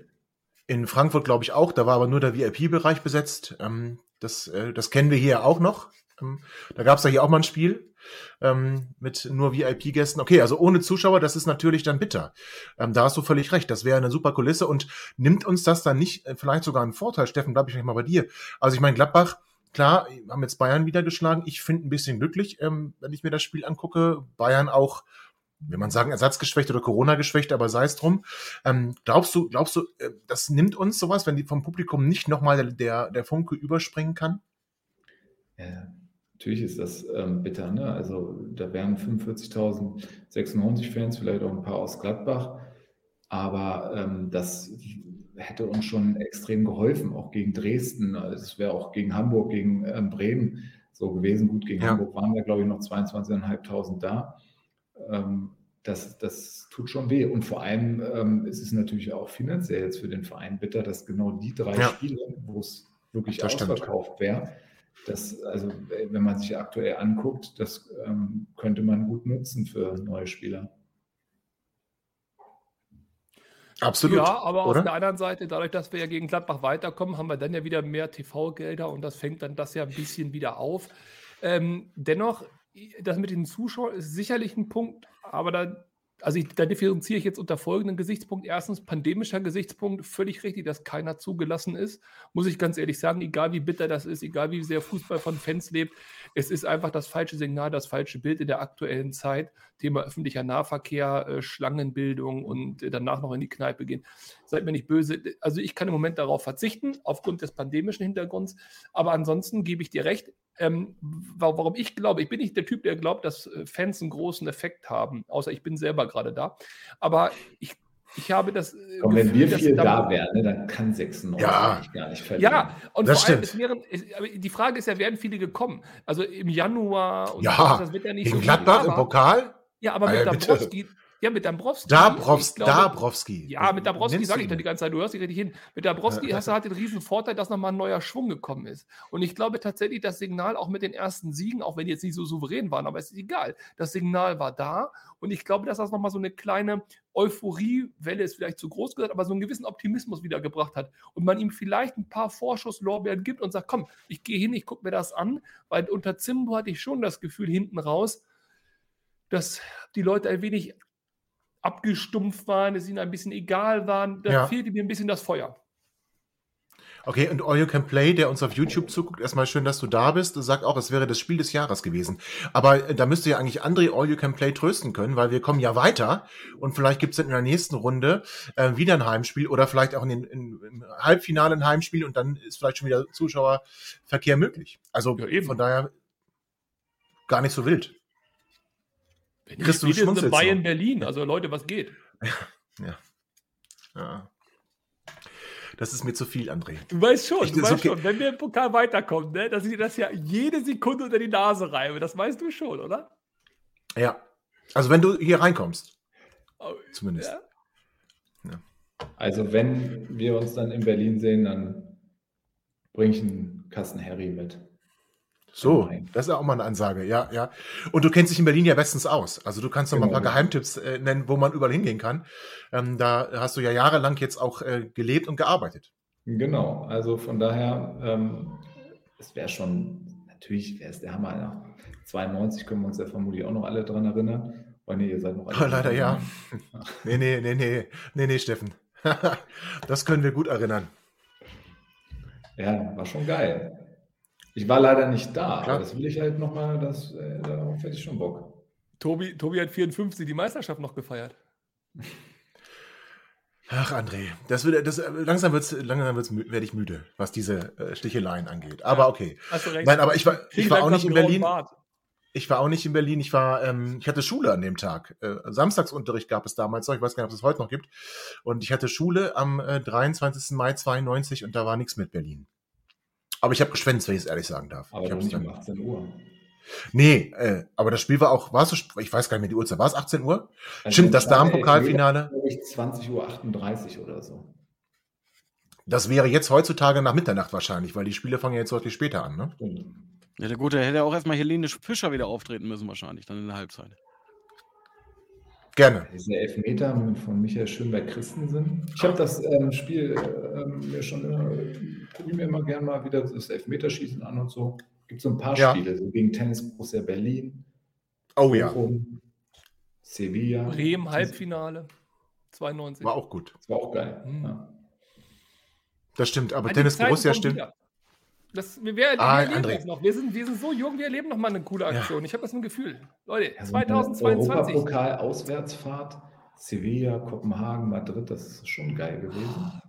in Frankfurt glaube ich auch, da war aber nur der VIP-Bereich besetzt. Ähm, das, äh, das kennen wir hier auch noch. Ähm, da gab es ja hier auch mal ein Spiel ähm, mit nur VIP-Gästen. Okay, also ohne Zuschauer, das ist natürlich dann bitter. Ähm, da hast du völlig recht. Das wäre eine super Kulisse und nimmt uns das dann nicht äh, vielleicht sogar einen Vorteil? Steffen, bleib ich gleich mal bei dir. Also ich meine, Gladbach, klar, haben jetzt Bayern wieder geschlagen. Ich finde ein bisschen glücklich, ähm, wenn ich mir das Spiel angucke. Bayern auch will man sagen, ersatzgeschwächt oder Corona-geschwächt, aber sei es drum. Ähm, glaubst du, glaubst du, äh, das nimmt uns sowas, wenn die vom Publikum nicht nochmal der, der, der Funke überspringen kann? Ja, natürlich ist das ähm, bitter. Ne? Also da wären 45.096 Fans, vielleicht auch ein paar aus Gladbach. Aber ähm, das hätte uns schon extrem geholfen, auch gegen Dresden. Also Es wäre auch gegen Hamburg, gegen ähm, Bremen so gewesen. Gut, gegen Ja. Hamburg waren da, glaube ich, noch 22.500 da. Ähm, das, das tut schon weh. Und vor allem ähm, es ist es natürlich auch finanziell jetzt für den Verein bitter, dass genau die drei Ja. Spiele, wo es wirklich Das ausverkauft wäre, das, also äh, wenn man sich aktuell anguckt, das ähm, könnte man gut nutzen für neue Spieler. Absolut. Ja, aber auf oder? der anderen Seite, dadurch, dass wir ja gegen Gladbach weiterkommen, haben wir dann ja wieder mehr TV-Gelder und das fängt dann das ja ein bisschen wieder auf. Ähm, dennoch, das mit den Zuschauern ist sicherlich ein Punkt, aber da, also ich, da differenziere ich jetzt unter folgenden Gesichtspunkt. Erstens, pandemischer Gesichtspunkt, völlig richtig, dass keiner zugelassen ist. Muss ich ganz ehrlich sagen, egal wie bitter das ist, egal wie sehr Fußball von Fans lebt, es ist einfach das falsche Signal, das falsche Bild in der aktuellen Zeit. Thema öffentlicher Nahverkehr, äh, Schlangenbildung und äh, danach noch in die Kneipe gehen. Seid mir nicht böse. Also ich kann im Moment darauf verzichten, aufgrund des pandemischen Hintergrunds. Aber ansonsten gebe ich dir recht. Ähm, wa- warum ich glaube, ich bin nicht der Typ, der glaubt, dass äh, Fans einen großen Effekt haben, außer ich bin selber gerade da. Aber ich, ich habe das. Und wenn Gefühl, wir dass viel da- wären, ne, dann kann 96 Ja. gar nicht verlieren. ja, und Das vor allem, stimmt. es wären, die Frage ist ja, werden viele gekommen? Also im Januar und Ja, das wird ja nicht Gegen so Gladbach viel, im Pokal? Ja, aber mit Äh, bitte. Dabrowski, ja, mit Dabrowski. Dabrowski, glaube- Dabrowski. Ja, mit Dabrowski sage ich ihn? die ganze Zeit, du hörst dich richtig hin. Mit Dabrowski hast du halt den riesen Vorteil, dass nochmal ein neuer Schwung gekommen ist. Und ich glaube tatsächlich, das Signal auch mit den ersten Siegen, auch wenn die jetzt nicht so souverän waren, aber es ist egal, das Signal war da. Und ich glaube, dass das nochmal so eine kleine Euphoriewelle ist vielleicht zu groß gesagt, aber so einen gewissen Optimismus wiedergebracht hat. Und man ihm vielleicht ein paar Vorschusslorbeeren gibt und sagt, komm, ich gehe hin, ich gucke mir das an, weil unter Zimbo hatte ich schon das Gefühl hinten raus, dass die Leute ein wenig abgestumpft waren, es ihnen ein bisschen egal waren. Da Ja. fehlte mir ein bisschen das Feuer. Okay, und All You Can Play, der uns auf YouTube zuguckt, erstmal schön, dass du da bist, sagt auch, es wäre das Spiel des Jahres gewesen. Aber äh, da müsste ja eigentlich André All You Can Play trösten können, weil wir kommen ja weiter und vielleicht gibt es in der nächsten Runde äh, wieder ein Heimspiel oder vielleicht auch in den, in, im Halbfinale ein Heimspiel und dann ist vielleicht schon wieder Zuschauerverkehr möglich. Also Ja, eben. von daher gar nicht so wild. Wenn du ich spiele, sind Bayern. Berlin. Also Leute, was geht? Ja. Das ist mir zu viel, André. Du weißt schon, Ich- du weißt okay. schon, wenn wir im Pokal weiterkommen, ne, dass ich das ja jede Sekunde unter die Nase reibe. Das weißt du schon, oder? Ja. Also wenn du hier reinkommst, Oh, zumindest. Ja. Also wenn wir uns dann in Berlin sehen, dann bringe ich einen Kasten Harry mit. So, das ist auch mal eine Ansage, ja, ja. Und du kennst dich in Berlin ja bestens aus. Also du kannst noch mal ein paar Genau. Geheimtipps äh, nennen, wo man überall hingehen kann. Ähm, da hast du ja jahrelang jetzt auch äh, gelebt und gearbeitet. Genau, also von daher, ähm, es wäre schon, natürlich wäre es der Hammer. Nach 92 können wir uns ja vermutlich auch noch alle dran erinnern. Oh nee, ihr seid noch alle. Leider ja. Nee, nee, nee, nee, nee, nee, Steffen. das können wir gut erinnern. Ja, war schon geil. Ich war leider nicht da, Klar. aber das will ich halt nochmal, das, äh, darauf hätte ich schon Bock. Tobi, Tobi hat 54 die Meisterschaft noch gefeiert. Ach, André, das wird, das, äh, langsam wird's, langsam wird's, werde ich müde, was diese äh, Sticheleien angeht. Aber okay. Hast du recht. Nein, aber ich war, ich war auch nicht in Berlin. Bart. Ich war auch nicht in Berlin. Ich war, ähm, ich hatte Schule an dem Tag. Äh, Samstagsunterricht gab es damals noch. Ich weiß gar nicht, ob es heute noch gibt. Und ich hatte Schule am äh, 23. Mai 92 und da war nichts mit Berlin. Aber ich habe geschwänzt, wenn ich es ehrlich sagen darf. Aber ich doch hab's nicht um 18 Uhr. nee, äh, aber das Spiel war auch, war es ich weiß gar nicht mehr die Uhrzeit, war es 18 Uhr? Also Stimmt, das Damenpokalfinale. Elfmeter, glaub ich 20.38 Uhr oder so. Das wäre jetzt heutzutage nach Mitternacht wahrscheinlich, weil die Spiele fangen ja jetzt deutlich später an, ne? Ja, der Gute hätte auch erstmal Helene Fischer wieder auftreten müssen, wahrscheinlich, dann in der Halbzeit. Gerne. Dieser Elfmeter von Michael Schönberg-Christensen. Ich habe das ähm, Spiel äh, ähm, mir schon, äh, gucke mir immer gerne mal wieder das Elfmeterschießen an und so. Gibt so ein paar Ja. Spiele, so gegen Tennis Borussia Berlin, Oh ja, Bochum, Sevilla. Bremen Halbfinale 92. war auch gut. Das war auch geil. Mhm. Ja. Das stimmt, aber Tennis Borussia stimmt. wieder. Das, wir, wir, Ah, wir erleben das noch. Wir sind, wir sind so jung, wir erleben noch mal eine coole Aktion. Ich habe das im Gefühl. Leute, Ja, so eine 2022. Europapokal-Auswärtsfahrt, Sevilla, Kopenhagen, Madrid, das ist schon geil gewesen.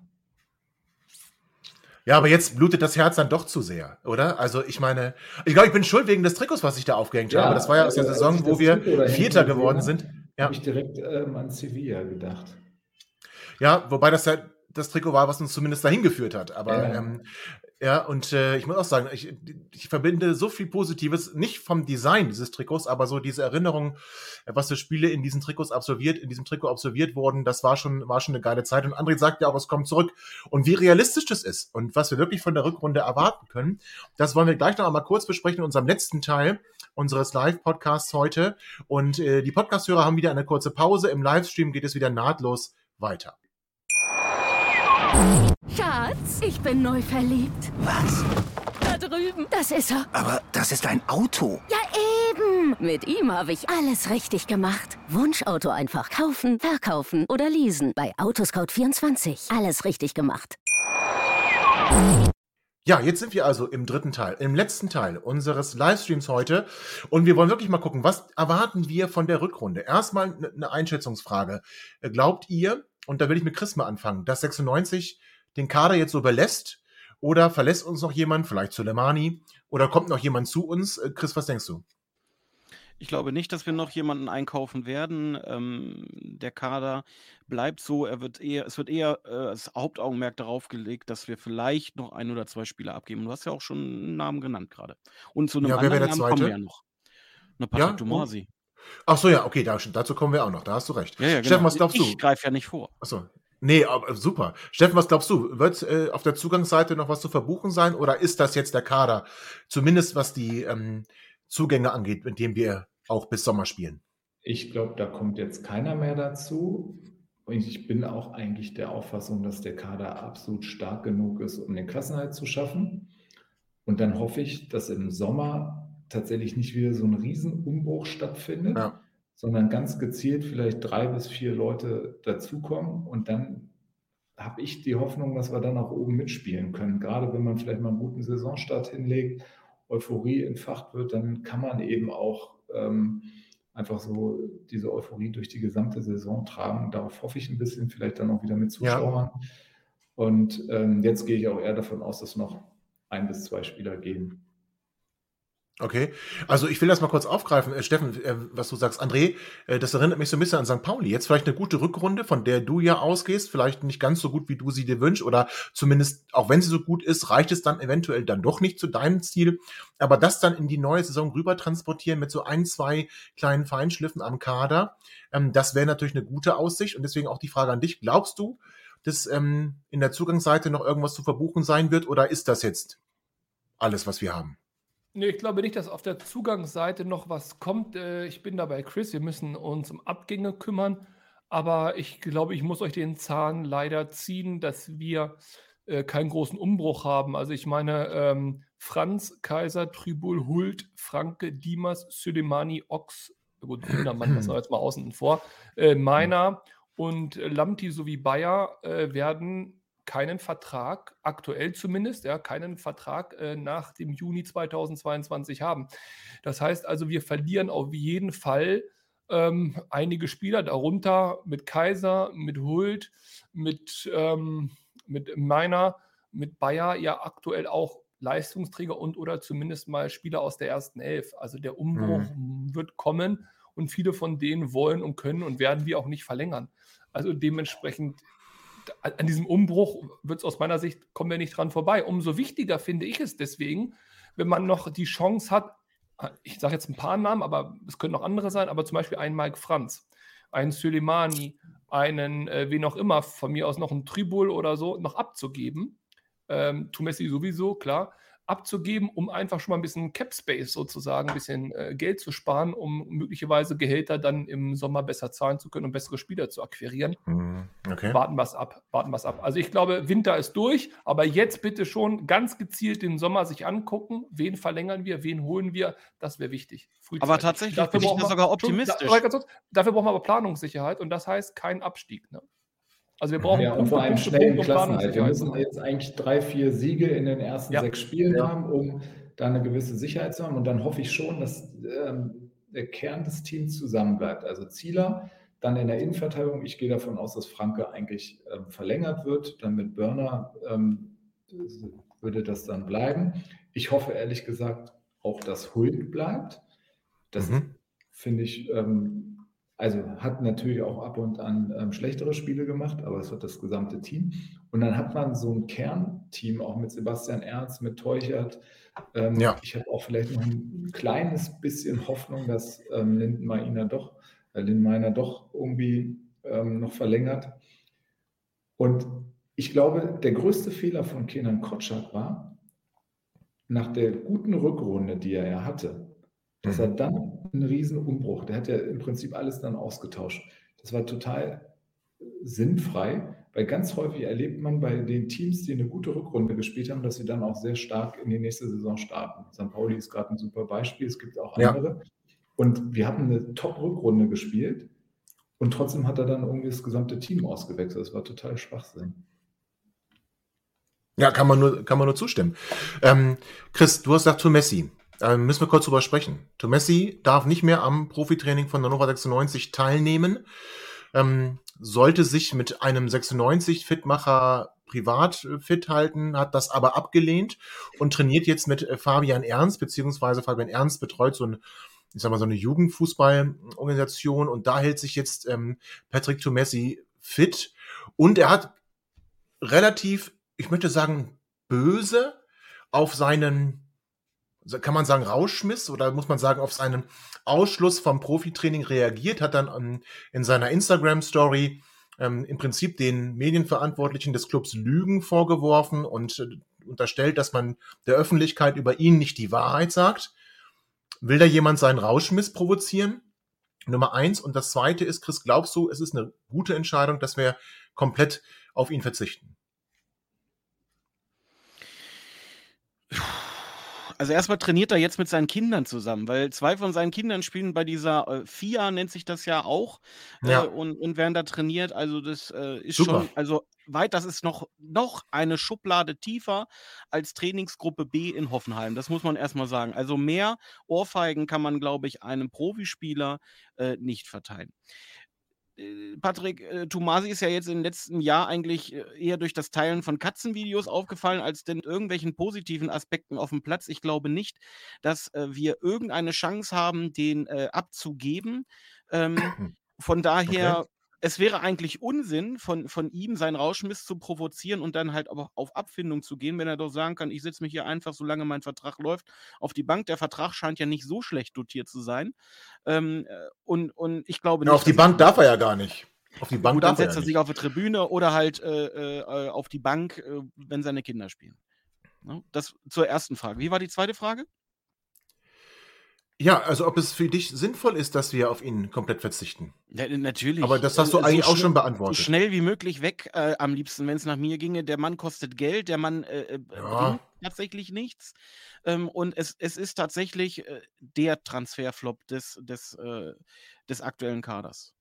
Ja, aber jetzt blutet das Herz dann doch zu sehr, oder? Also ich meine, ich glaube, ich bin schuld wegen des Trikots, was ich da aufgehängt habe. Das war ja aus der als Saison, wo wir Vierter geworden sind. Ja. Habe ich direkt ähm, an Sevilla gedacht. Ja, wobei das ja das Trikot war, was uns zumindest dahin geführt hat. Aber Ja. ähm, ja, und äh, ich muss auch sagen, ich, ich verbinde so viel Positives, nicht vom Design dieses Trikots, aber so diese Erinnerung, äh, was für Spiele in diesen Trikots absolviert, in diesem Trikot absolviert wurden, das war schon, war schon eine geile Zeit. Und André sagt ja auch, es kommt zurück. Und wie realistisch das ist und was wir wirklich von der Rückrunde erwarten können, das wollen wir gleich noch einmal kurz besprechen in unserem letzten Teil unseres Live-Podcasts heute. Und äh, die Podcast-Hörer haben wieder eine kurze Pause. Im Livestream geht es wieder nahtlos weiter. Schatz, ich bin neu verliebt. Was? Da drüben. Das ist er. Aber das ist ein Auto. Ja, eben. Mit ihm habe ich alles richtig gemacht. Wunschauto einfach kaufen, verkaufen oder leasen. Bei Autoscout24. Alles richtig gemacht. Ja, jetzt sind wir also im dritten Teil, im letzten Teil unseres Livestreams heute. Und wir wollen wirklich mal gucken, was erwarten wir von der Rückrunde? Erstmal ne- eine Einschätzungsfrage. Äh, Glaubt ihr, und da will ich mit Chris mal anfangen, dass 96 den Kader jetzt so belässt? Oder verlässt uns noch jemand, vielleicht Soleimani? Oder kommt noch jemand zu uns? Äh, Chris, was denkst du? Ich glaube nicht, dass wir noch jemanden einkaufen werden. Ähm, der Kader bleibt so. Er wird eher, es wird eher äh, das Hauptaugenmerk darauf gelegt, dass wir vielleicht noch ein oder zwei Spieler abgeben. Du hast ja auch schon einen Namen genannt gerade. Und zu einem Ja, wer wäre anderen der Namen kommen wir zweite? ja noch. Na, Patrick Ja, Tomasi. Ach so, ja, okay, da, dazu kommen wir auch noch. Da hast du recht. Ja, ja, genau. Steffen, was glaubst du? Ich greife ja nicht vor. Achso. Nee, aber super. Steffen, was glaubst du? Wird äh, auf der Zugangsseite noch was zu verbuchen sein oder ist das jetzt der Kader? Zumindest was die ähm, Zugänge angeht, mit dem wir auch bis Sommer spielen. Ich glaube, da kommt jetzt keiner mehr dazu. Und ich bin auch eigentlich der Auffassung, dass der Kader absolut stark genug ist, um den Klassenhalt zu schaffen. Und dann hoffe ich, dass im Sommer tatsächlich nicht wieder so ein Riesenumbruch stattfindet, Ja. sondern ganz gezielt vielleicht drei bis vier Leute dazukommen. Und dann habe ich die Hoffnung, dass wir dann auch oben mitspielen können. Gerade wenn man vielleicht mal einen guten Saisonstart hinlegt, Euphorie entfacht wird, dann kann man eben auch ähm, einfach so diese Euphorie durch die gesamte Saison tragen. Darauf hoffe ich ein bisschen, vielleicht dann auch wieder mit Ja. Zuschauern. Und ähm, jetzt gehe ich auch eher davon aus, dass noch ein bis zwei Spieler gehen. Okay. Also ich will das mal kurz aufgreifen. Äh, Steffen, äh, was du sagst, André, äh, das erinnert mich so ein bisschen an St. Pauli. Jetzt vielleicht eine gute Rückrunde, von der du ja ausgehst. Vielleicht nicht ganz so gut, wie du sie dir wünschst. Oder zumindest, auch wenn sie so gut ist, reicht es dann eventuell dann doch nicht zu deinem Ziel. Aber das dann in die neue Saison rüber transportieren mit so ein, zwei kleinen Feinschliffen am Kader, ähm, das wäre natürlich eine gute Aussicht. Und deswegen auch die Frage an dich. Glaubst du, dass ähm, in der Zugangsseite noch irgendwas zu verbuchen sein wird? Oder ist das jetzt alles, was wir haben? Nee, ich glaube nicht, dass auf der Zugangsseite noch was kommt. Äh, ich bin dabei, Chris. Wir müssen uns um Abgänge kümmern. Aber ich glaube, ich muss euch den Zahn leider ziehen, dass wir äh, keinen großen Umbruch haben. Also ich meine, ähm, Franz, Kaiser, Tribul, Hult, Franke, Dimas, Süleimani, Ox, gut, Wundermann, das war jetzt mal außen vor, äh, Meiner und Lamti sowie Bayer äh, werden keinen Vertrag, aktuell zumindest, ja, keinen Vertrag äh, nach dem Juni 2022 haben. Das heißt also, wir verlieren auf jeden Fall ähm, einige Spieler, darunter mit Kaiser, mit Hult, mit, ähm, mit Meiner, mit Bayer ja aktuell auch Leistungsträger und oder zumindest mal Spieler aus der ersten Elf. Also der Umbruch mhm. wird kommen und viele von denen wollen und können und werden wir auch nicht verlängern. Also dementsprechend an diesem Umbruch wird es aus meiner Sicht, kommen wir nicht dran vorbei. Umso wichtiger finde ich es deswegen, wenn man noch die Chance hat, ich sage jetzt ein paar Namen, aber es können auch andere sein, aber zum Beispiel einen Mike Franz, einen Soleimani, einen, äh, wen auch immer, von mir aus noch einen Tribul oder so, noch abzugeben. Ähm, Tumessi sowieso, klar abzugeben, um einfach schon mal ein bisschen Cap Space sozusagen, ein bisschen äh, Geld zu sparen, um möglicherweise Gehälter dann im Sommer besser zahlen zu können und bessere Spieler zu akquirieren. Mhm, okay. Warten wir es ab, warten wir es ab. Also ich glaube, Winter ist durch, aber jetzt bitte schon ganz gezielt den Sommer sich angucken. Wen verlängern wir, wen holen wir? Das wäre wichtig. Aber tatsächlich dafür bin ich da sogar optimistisch. Da, dafür brauchen wir aber Planungssicherheit und das heißt kein Abstieg. Ne? Also wir brauchen ja, und vor allem schnellen Klassenhalt. Wir müssen jetzt eigentlich drei, vier Siege in den ersten ja. sechs Spielen ja. haben, um da eine gewisse Sicherheit zu haben. Und dann hoffe ich schon, dass ähm, der Kern des Teams zusammenbleibt. Also Zieler, dann in der Innenverteidigung. Ich gehe davon aus, dass Franke eigentlich ähm, verlängert wird. Dann mit Burner ähm, würde das dann bleiben. Ich hoffe ehrlich gesagt auch, dass Hult bleibt. Das mhm. finde ich ähm, also hat natürlich auch ab und an ähm, schlechtere Spiele gemacht, aber es hat das gesamte Team. Und dann hat man so ein Kernteam auch mit Sebastian Ernst, mit Teuchert. Ähm, ja. Ich habe auch vielleicht noch ein kleines bisschen Hoffnung, dass ähm, Lindenmeiner doch, äh, Lindenmeiner doch irgendwie ähm, noch verlängert. Und ich glaube, der größte Fehler von Kenan Kotschak war, nach der guten Rückrunde, die er ja hatte, dass er mhm. dann einen riesen Umbruch, der hat ja im Prinzip alles dann ausgetauscht. Das war total sinnfrei, weil ganz häufig erlebt man bei den Teams, die eine gute Rückrunde gespielt haben, dass sie dann auch sehr stark in die nächste Saison starten. St. Pauli ist gerade ein super Beispiel, es gibt auch andere. Ja. Und wir hatten eine Top-Rückrunde gespielt und trotzdem hat er dann irgendwie das gesamte Team ausgewechselt. Das war total Schwachsinn. Ja, kann man nur, kann man nur zustimmen. Ähm, Chris, du hast gesagt zu Messi. Ähm, müssen wir kurz drüber sprechen. Tomessi darf nicht mehr am Profitraining von Hannover 96 teilnehmen, ähm, sollte sich mit einem 96-Fitmacher privat äh, fit halten, hat das aber abgelehnt und trainiert jetzt mit äh, Fabian Ernst, beziehungsweise Fabian Ernst betreut so ein ich sag mal, so eine Jugendfußballorganisation und da hält sich jetzt ähm, Patrick Tomessi fit und er hat relativ, ich möchte sagen, böse auf seinen kann man sagen, rausschmiss oder muss man sagen, auf seinen Ausschluss vom Profitraining reagiert, hat dann um, in seiner Instagram-Story ähm, im Prinzip den Medienverantwortlichen des Clubs Lügen vorgeworfen und äh, unterstellt, dass man der Öffentlichkeit über ihn nicht die Wahrheit sagt. Will da jemand seinen Rauschmiss provozieren? Nummer eins. Und das zweite ist, Chris, glaubst du, es ist eine gute Entscheidung, dass wir komplett auf ihn verzichten? Also erstmal trainiert er jetzt mit seinen Kindern zusammen, weil zwei von seinen Kindern spielen bei dieser äh, FIA, nennt sich das ja auch, äh, ja. und, und werden da trainiert. Also das äh, ist Super. schon, also weit, das ist noch, noch eine Schublade tiefer als Trainingsgruppe B in Hoffenheim. Das muss man erstmal sagen. Also mehr Ohrfeigen kann man, glaube ich, einem Profispieler äh, nicht verteilen. Äh, Patrick äh, Tomasi ist ja jetzt im letzten Jahr eigentlich äh, eher durch das Teilen von Katzenvideos aufgefallen, als denn irgendwelchen positiven Aspekten auf dem Platz. Ich glaube nicht, dass äh, wir irgendeine Chance haben, den äh, abzugeben. Ähm, von daher okay es wäre eigentlich Unsinn, von, von ihm seinen Rauschmiss zu provozieren und dann halt auch auf Abfindung zu gehen, wenn er doch sagen kann, ich setze mich hier einfach, solange mein Vertrag läuft, auf die Bank. Der Vertrag scheint ja nicht so schlecht dotiert zu sein. Ähm, äh, und, und ich glaube nicht. Ja, auf die Bank darf er ja gar nicht. Auf die Bank Gut, dann darf er setzt ja er sich auf die Tribüne oder halt äh, äh, auf die Bank, äh, wenn seine Kinder spielen. Ne? Das zur ersten Frage. Wie war die zweite Frage? Ja, also ob es für dich sinnvoll ist, dass wir auf ihn komplett verzichten. Ja, natürlich. Aber das hast du Äh, eigentlich auch schnell- schon So beantwortet. schnell wie möglich weg, äh, am liebsten, wenn es nach mir ginge. Der Mann kostet Geld, der Mann äh, äh, Ja. bringt tatsächlich nichts. Ähm, und es, es ist tatsächlich äh, der Transferflop des, des, äh, des aktuellen Kaders.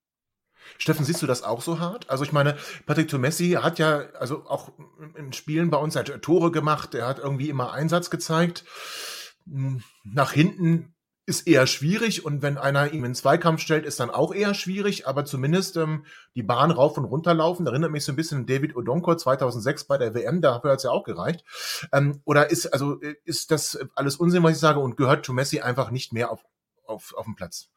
Steffen, siehst du das auch so hart? Also ich meine, Patrick Tomessi hat ja also auch in Spielen bei uns hat Tore gemacht, er hat irgendwie immer Einsatz gezeigt. Hm, Nach hinten ist eher schwierig und wenn einer ihm in Zweikampf stellt, ist dann auch eher schwierig, aber zumindest ähm, die Bahn rauf und runter laufen, erinnert mich so ein bisschen an David Odonkor 2006 bei der WM, da hat es ja auch gereicht. Ähm, oder ist also äh, ist das alles Unsinn, was ich sage und gehört Tomessi einfach nicht mehr auf, auf, auf den Platz?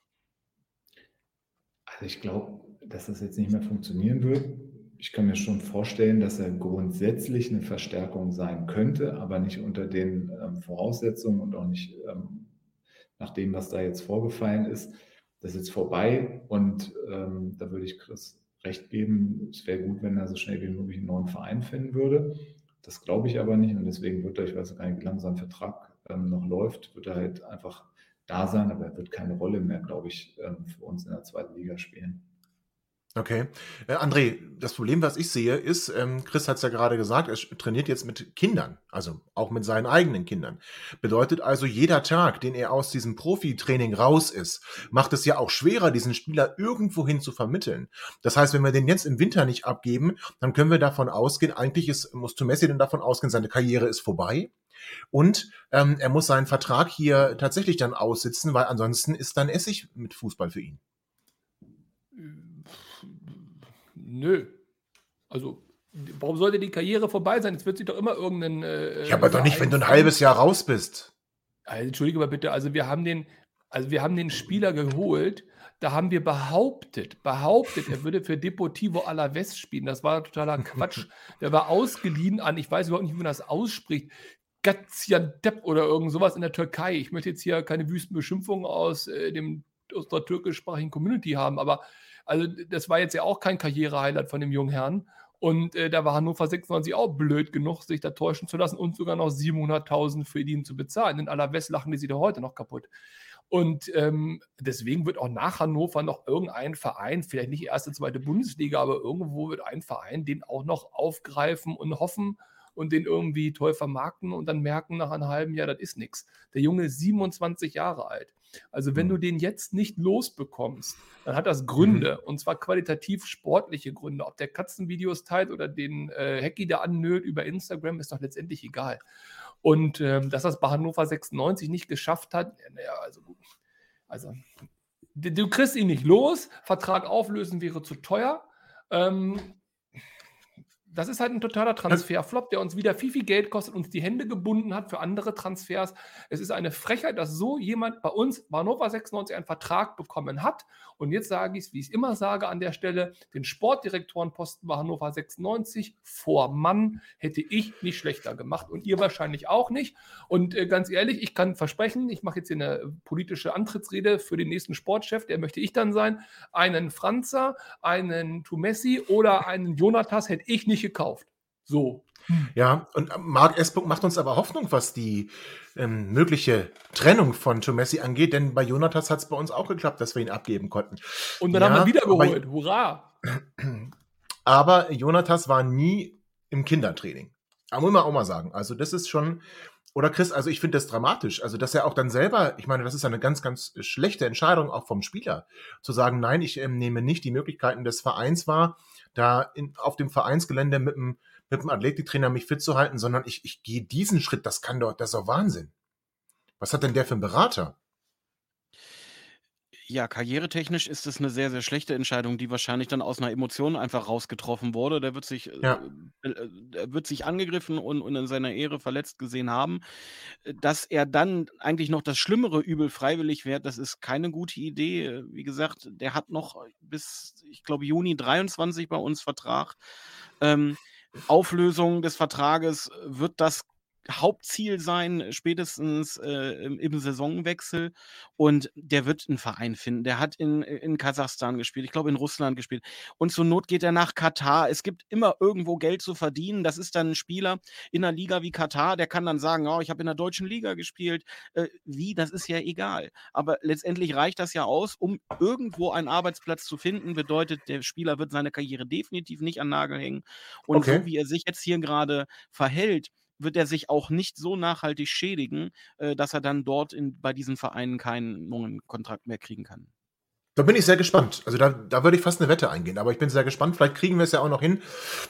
Also ich glaube, dass das jetzt nicht mehr funktionieren wird. Ich kann mir schon vorstellen, dass er grundsätzlich eine Verstärkung sein könnte, aber nicht unter den ähm, Voraussetzungen und auch nicht ähm, nach dem, was da jetzt vorgefallen ist. Das ist jetzt vorbei und ähm, da würde ich Chris recht geben. Es wäre gut, wenn er so schnell wie möglich einen neuen Verein finden würde. Das glaube ich aber nicht und deswegen wird er, ich weiß gar nicht, wie lange sein Vertrag ähm, noch läuft, wird er halt einfach da sein, aber er wird keine Rolle mehr, glaube ich, ähm, für uns in der zweiten Liga spielen. Okay. Äh, André, das Problem, was ich sehe, ist, ähm, Chris hat es ja gerade gesagt, er trainiert jetzt mit Kindern, also auch mit seinen eigenen Kindern. Bedeutet also, jeder Tag, den er aus diesem Profitraining raus ist, macht es ja auch schwerer, diesen Spieler irgendwohin zu vermitteln. Das heißt, wenn wir den jetzt im Winter nicht abgeben, dann können wir davon ausgehen, eigentlich ist, muss Tomessi dann davon ausgehen, seine Karriere ist vorbei. Und ähm, er muss seinen Vertrag hier tatsächlich dann aussitzen, weil ansonsten ist dann Essig mit Fußball für ihn. Nö. Also, warum sollte die Karriere vorbei sein? Jetzt wird sich doch immer irgendein. Äh, Ja, aber doch nicht, wenn du ein halbes Jahr raus bist. Also, Entschuldige mal bitte, also wir haben den, also wir haben den Spieler geholt, da haben wir behauptet, behauptet, er würde für Deportivo Alaves spielen. Das war totaler Quatsch. Der war ausgeliehen an, ich weiß überhaupt nicht, wie man das ausspricht, Gaziantep oder irgend sowas in der Türkei. Ich möchte jetzt hier keine wüsten Beschimpfungen aus, äh, dem, aus der türkischsprachigen Community haben, aber also das war jetzt ja auch kein Karrierehighlight von dem jungen Herrn. Und äh, da war Hannover 96 auch blöd genug, sich da täuschen zu lassen und sogar noch 700.000 für ihn zu bezahlen. In Alaves lachen die sich doch heute noch kaputt. Und ähm, deswegen wird auch nach Hannover noch irgendein Verein, vielleicht nicht erste, zweite Bundesliga, aber irgendwo wird ein Verein den auch noch aufgreifen und hoffen und den irgendwie toll vermarkten und dann merken nach einem halben Jahr, das ist nichts. Der Junge ist 27 Jahre alt. Also wenn Mhm. du den jetzt nicht losbekommst, dann hat das Gründe und zwar qualitativ sportliche Gründe. Ob der Katzenvideos teilt oder den äh, Hacky da annölt über Instagram, ist doch letztendlich egal. Und ähm, dass das bei Hannover 96 nicht geschafft hat, ja, naja, also gut. Also, du, du kriegst ihn nicht los, Vertrag auflösen wäre zu teuer. Ähm, das ist halt ein totaler Transferflop, der uns wieder viel, viel Geld kostet, uns die Hände gebunden hat für andere Transfers. Es ist eine Frechheit, dass so jemand bei uns, bei Hannover 96, einen Vertrag bekommen hat. Und jetzt sage ich es, wie ich es immer sage an der Stelle, den Sportdirektorenposten bei Hannover 96 vor Mann hätte ich nicht schlechter gemacht und ihr wahrscheinlich auch nicht. Und äh, ganz ehrlich, ich kann versprechen, ich mache jetzt hier eine politische Antrittsrede für den nächsten Sportchef, der möchte ich dann sein. Einen Franzer, einen Tumessi oder einen Jonatas hätte ich nicht gekauft. So. Ja, und Marc S. macht uns aber Hoffnung, was die ähm, mögliche Trennung von Tomessi angeht, denn bei Jonatas hat es bei uns auch geklappt, dass wir ihn abgeben konnten. Und dann Ja, haben wir wieder aber- geholt. Hurra! Aber Jonatas war nie im Kindertraining. Da muss man auch mal sagen. Also, das ist schon. Oder Chris, also ich finde das dramatisch. Also, dass er auch dann selber, ich meine, das ist eine ganz, ganz schlechte Entscheidung auch vom Spieler, zu sagen, nein, ich ähm, nehme nicht die Möglichkeiten des Vereins wahr, da in, auf dem Vereinsgelände mit dem, mit dem Athletiktrainer mich fit zu halten, sondern ich, ich gehe diesen Schritt, das kann doch, das ist doch Wahnsinn. Was hat denn der für einen Berater? Ja, karrieretechnisch ist es eine sehr, sehr schlechte Entscheidung, die wahrscheinlich dann aus einer Emotion einfach rausgetroffen wurde. Der wird sich, Ja. äh, äh, wird sich angegriffen und, und in seiner Ehre verletzt gesehen haben. Äh, Dass er dann eigentlich noch das schlimmere Übel freiwillig währt, das ist keine gute Idee. Äh, Wie gesagt, der hat noch bis, ich glaube, Juni 23 bei uns Vertrag. Ähm, Auflösung des Vertrages wird das Hauptziel sein, spätestens äh, im, im, Saisonwechsel. Und der wird einen Verein finden. Der hat in, in Kasachstan gespielt, ich glaube in Russland gespielt. Und zur Not geht er nach Katar. Es gibt immer irgendwo Geld zu verdienen. Das ist dann ein Spieler in einer Liga wie Katar, der kann dann sagen, oh, ich habe in der deutschen Liga gespielt. Äh, wie, das ist ja egal. Aber letztendlich reicht das ja aus, um irgendwo einen Arbeitsplatz zu finden. Bedeutet, der Spieler wird seine Karriere definitiv nicht an Nagel hängen. Und okay. so wie er sich jetzt hier gerade verhält, wird er sich auch nicht so nachhaltig schädigen, äh, dass er dann dort in, bei diesen Vereinen keinen neuen Kontrakt mehr kriegen kann. Da bin ich sehr gespannt. Also da, da würde ich fast eine Wette eingehen. Aber ich bin sehr gespannt. Vielleicht kriegen wir es ja auch noch hin,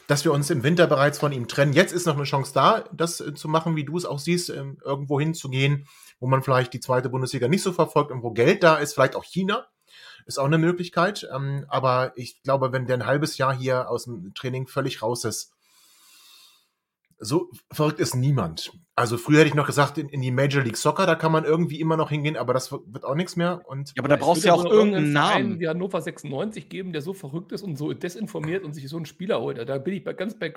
dass wir uns im Winter bereits von ihm trennen. Jetzt ist noch eine Chance da, das äh, zu machen, wie du es auch siehst, äh, irgendwo hinzugehen, wo man vielleicht die zweite Bundesliga nicht so verfolgt und wo Geld da ist. Vielleicht auch China ist auch eine Möglichkeit. Ähm, aber ich glaube, wenn der ein halbes Jahr hier aus dem Training völlig raus ist, so verrückt ist niemand. Also früher hätte ich noch gesagt, in, in, die Major League Soccer, da kann man irgendwie immer noch hingehen, aber das wird auch nichts mehr. Und ja, aber da brauchst du ja auch irgendeinen Namen. wie Hannover 96 geben, der so verrückt ist und so desinformiert und sich so einen Spieler holt. Da bin ich bei, ganz bei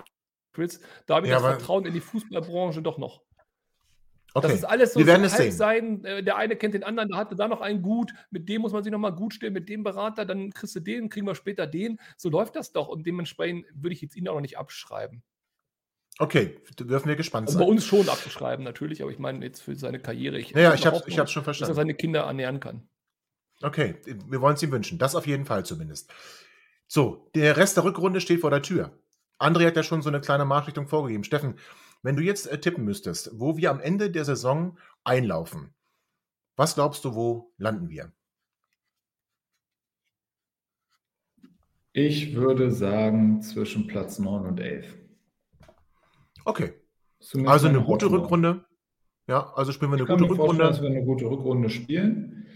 Chris. Da habe ich ja, das Vertrauen in die Fußballbranche doch noch. Okay. Das ist alles so Wir werden es sehen. sein. Äh, der eine kennt den anderen, da hatte da noch einen gut, mit dem muss man sich nochmal gut stellen, mit dem Berater, dann kriegst du den, kriegen wir später den. So läuft das doch und dementsprechend würde ich jetzt ihn auch noch nicht abschreiben. Okay, dürfen wir gespannt also sein. Bei uns schon abzuschreiben, natürlich, aber ich meine jetzt für seine Karriere. Ich ja, ich habe hab's schon verstanden. Dass er seine Kinder ernähren kann. Okay, wir wollen es ihm wünschen. Das auf jeden Fall zumindest. So, der Rest der Rückrunde steht vor der Tür. André hat ja schon so eine kleine Marschrichtung vorgegeben. Steffen, wenn du jetzt äh, tippen müsstest, wo wir am Ende der Saison einlaufen, was glaubst du, wo landen wir? Ich würde sagen zwischen Platz 9 und 11. Okay. Zumindest also eine gute Hoffnung. Rückrunde. Ja, also spielen wir eine gute Rückrunde. Dass wir eine gute Rückrunde spielen.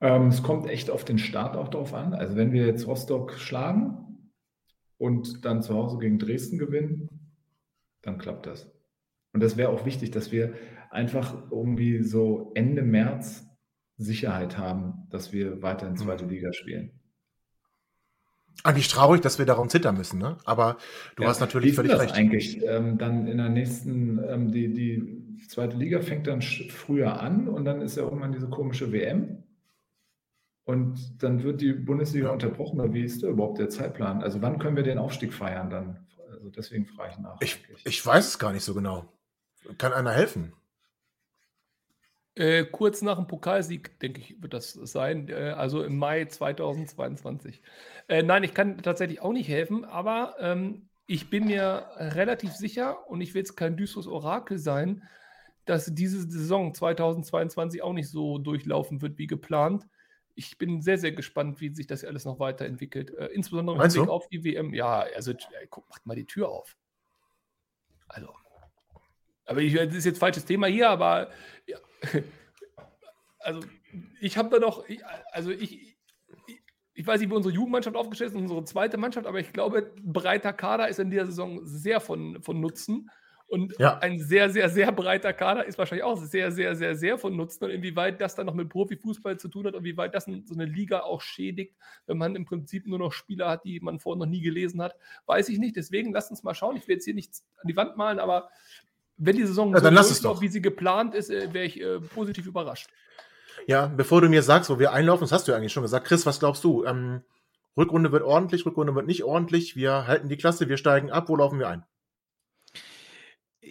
Ähm, es kommt echt auf den Start auch drauf an. Also wenn wir jetzt Rostock schlagen und dann zu Hause gegen Dresden gewinnen, dann klappt das. Und das wäre auch wichtig, dass wir einfach irgendwie so Ende März Sicherheit haben, dass wir weiter in zweite mhm. Liga spielen. Eigentlich traurig, dass wir darum zittern müssen, ne? Aber du ja, hast natürlich völlig recht. Eigentlich ähm, dann in der nächsten, ähm, die, die zweite Liga fängt dann früher an und dann ist ja irgendwann diese komische WM. Und dann wird die Bundesliga ja. unterbrochen. Wie ist da überhaupt der Zeitplan? Also wann können wir den Aufstieg feiern dann? Also deswegen frage ich nach. Ich, ich weiß es gar nicht so genau. Kann einer helfen? Äh, kurz nach dem Pokalsieg, denke ich, wird das sein. Äh, also im Mai 2022. Äh, nein, ich kann tatsächlich auch nicht helfen, aber ähm, ich bin mir relativ sicher und ich will jetzt kein düsteres Orakel sein, dass diese Saison 2022 auch nicht so durchlaufen wird wie geplant. Ich bin sehr, sehr gespannt, wie sich das alles noch weiterentwickelt. Äh, insbesondere im Blick auf die WM. Ja, also guck, macht mal die Tür auf. Also. Aber ich, das ist jetzt falsches Thema hier, aber ja, also ich habe da noch, ich, also ich, ich, ich, weiß nicht, wie unsere Jugendmannschaft aufgestellt ist, unsere zweite Mannschaft, aber ich glaube, breiter Kader ist in dieser Saison sehr von, von Nutzen. Und ja. ein sehr, sehr, sehr breiter Kader ist wahrscheinlich auch sehr, sehr, sehr, sehr von Nutzen. Und inwieweit das dann noch mit Profifußball zu tun hat und wie weit das so eine Liga auch schädigt, wenn man im Prinzip nur noch Spieler hat, die man vorher noch nie gelesen hat, weiß ich nicht. Deswegen lasst uns mal schauen. Ich will jetzt hier nichts an die Wand malen, aber wenn die Saison ja, dann so doch. wie sie geplant ist, äh, wäre ich äh, positiv überrascht. Ja, bevor du mir sagst, wo wir einlaufen, das hast du ja eigentlich schon gesagt. Chris, was glaubst du? Ähm, Rückrunde wird ordentlich, Rückrunde wird nicht ordentlich. Wir halten die Klasse, wir steigen ab. Wo laufen wir ein?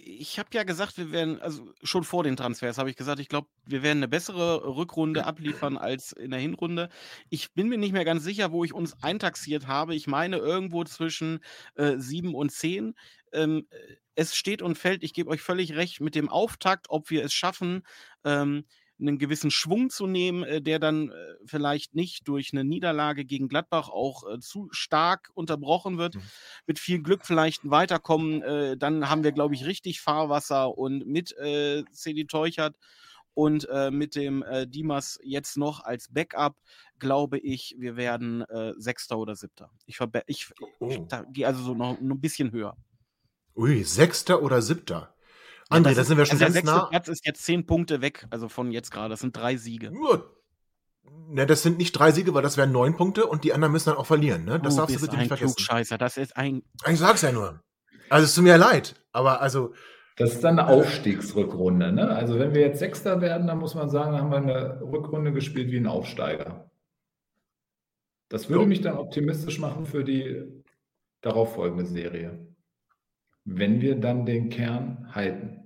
Ich habe ja gesagt, wir werden, also schon vor den Transfers habe ich gesagt, ich glaube, wir werden eine bessere Rückrunde abliefern als in der Hinrunde. Ich bin mir nicht mehr ganz sicher, wo ich uns eintaxiert habe. Ich meine irgendwo zwischen äh, sieben und zehn. Ähm, es steht und fällt, ich gebe euch völlig recht, mit dem Auftakt, ob wir es schaffen, ähm, einen gewissen Schwung zu nehmen, äh, der dann äh, vielleicht nicht durch eine Niederlage gegen Gladbach auch äh, zu stark unterbrochen wird. Mhm. Mit viel Glück vielleicht Weiterkommen, dann haben wir, glaube ich, richtig Fahrwasser und mit äh, Cedi Teuchert und äh, mit dem äh, Dimas jetzt noch als Backup, glaube ich, wir werden äh, Sechster oder Siebter. Ich, ich, oh. ich gehe also so noch, noch ein bisschen höher. Ui, Sechster oder Siebter? André, ja, da sind wir schon also ganz nah. Platz ist jetzt zehn Punkte weg, also von jetzt gerade. Das sind drei Siege. Ne, das sind nicht drei Siege, weil das wären neun Punkte und die anderen müssen dann auch verlieren. Ne? Das du darfst du bitte nicht vergessen. Klugscheißer, das ist ein. Ich sag's ja nur. Also es tut mir leid, aber also Das ist dann eine Aufstiegsrückrunde. Ne? Also wenn wir jetzt Sechster werden, dann muss man sagen, dann haben wir eine Rückrunde gespielt wie ein Aufsteiger. Das würde mich dann optimistisch machen für die darauffolgende Serie. Wenn wir dann den Kern halten.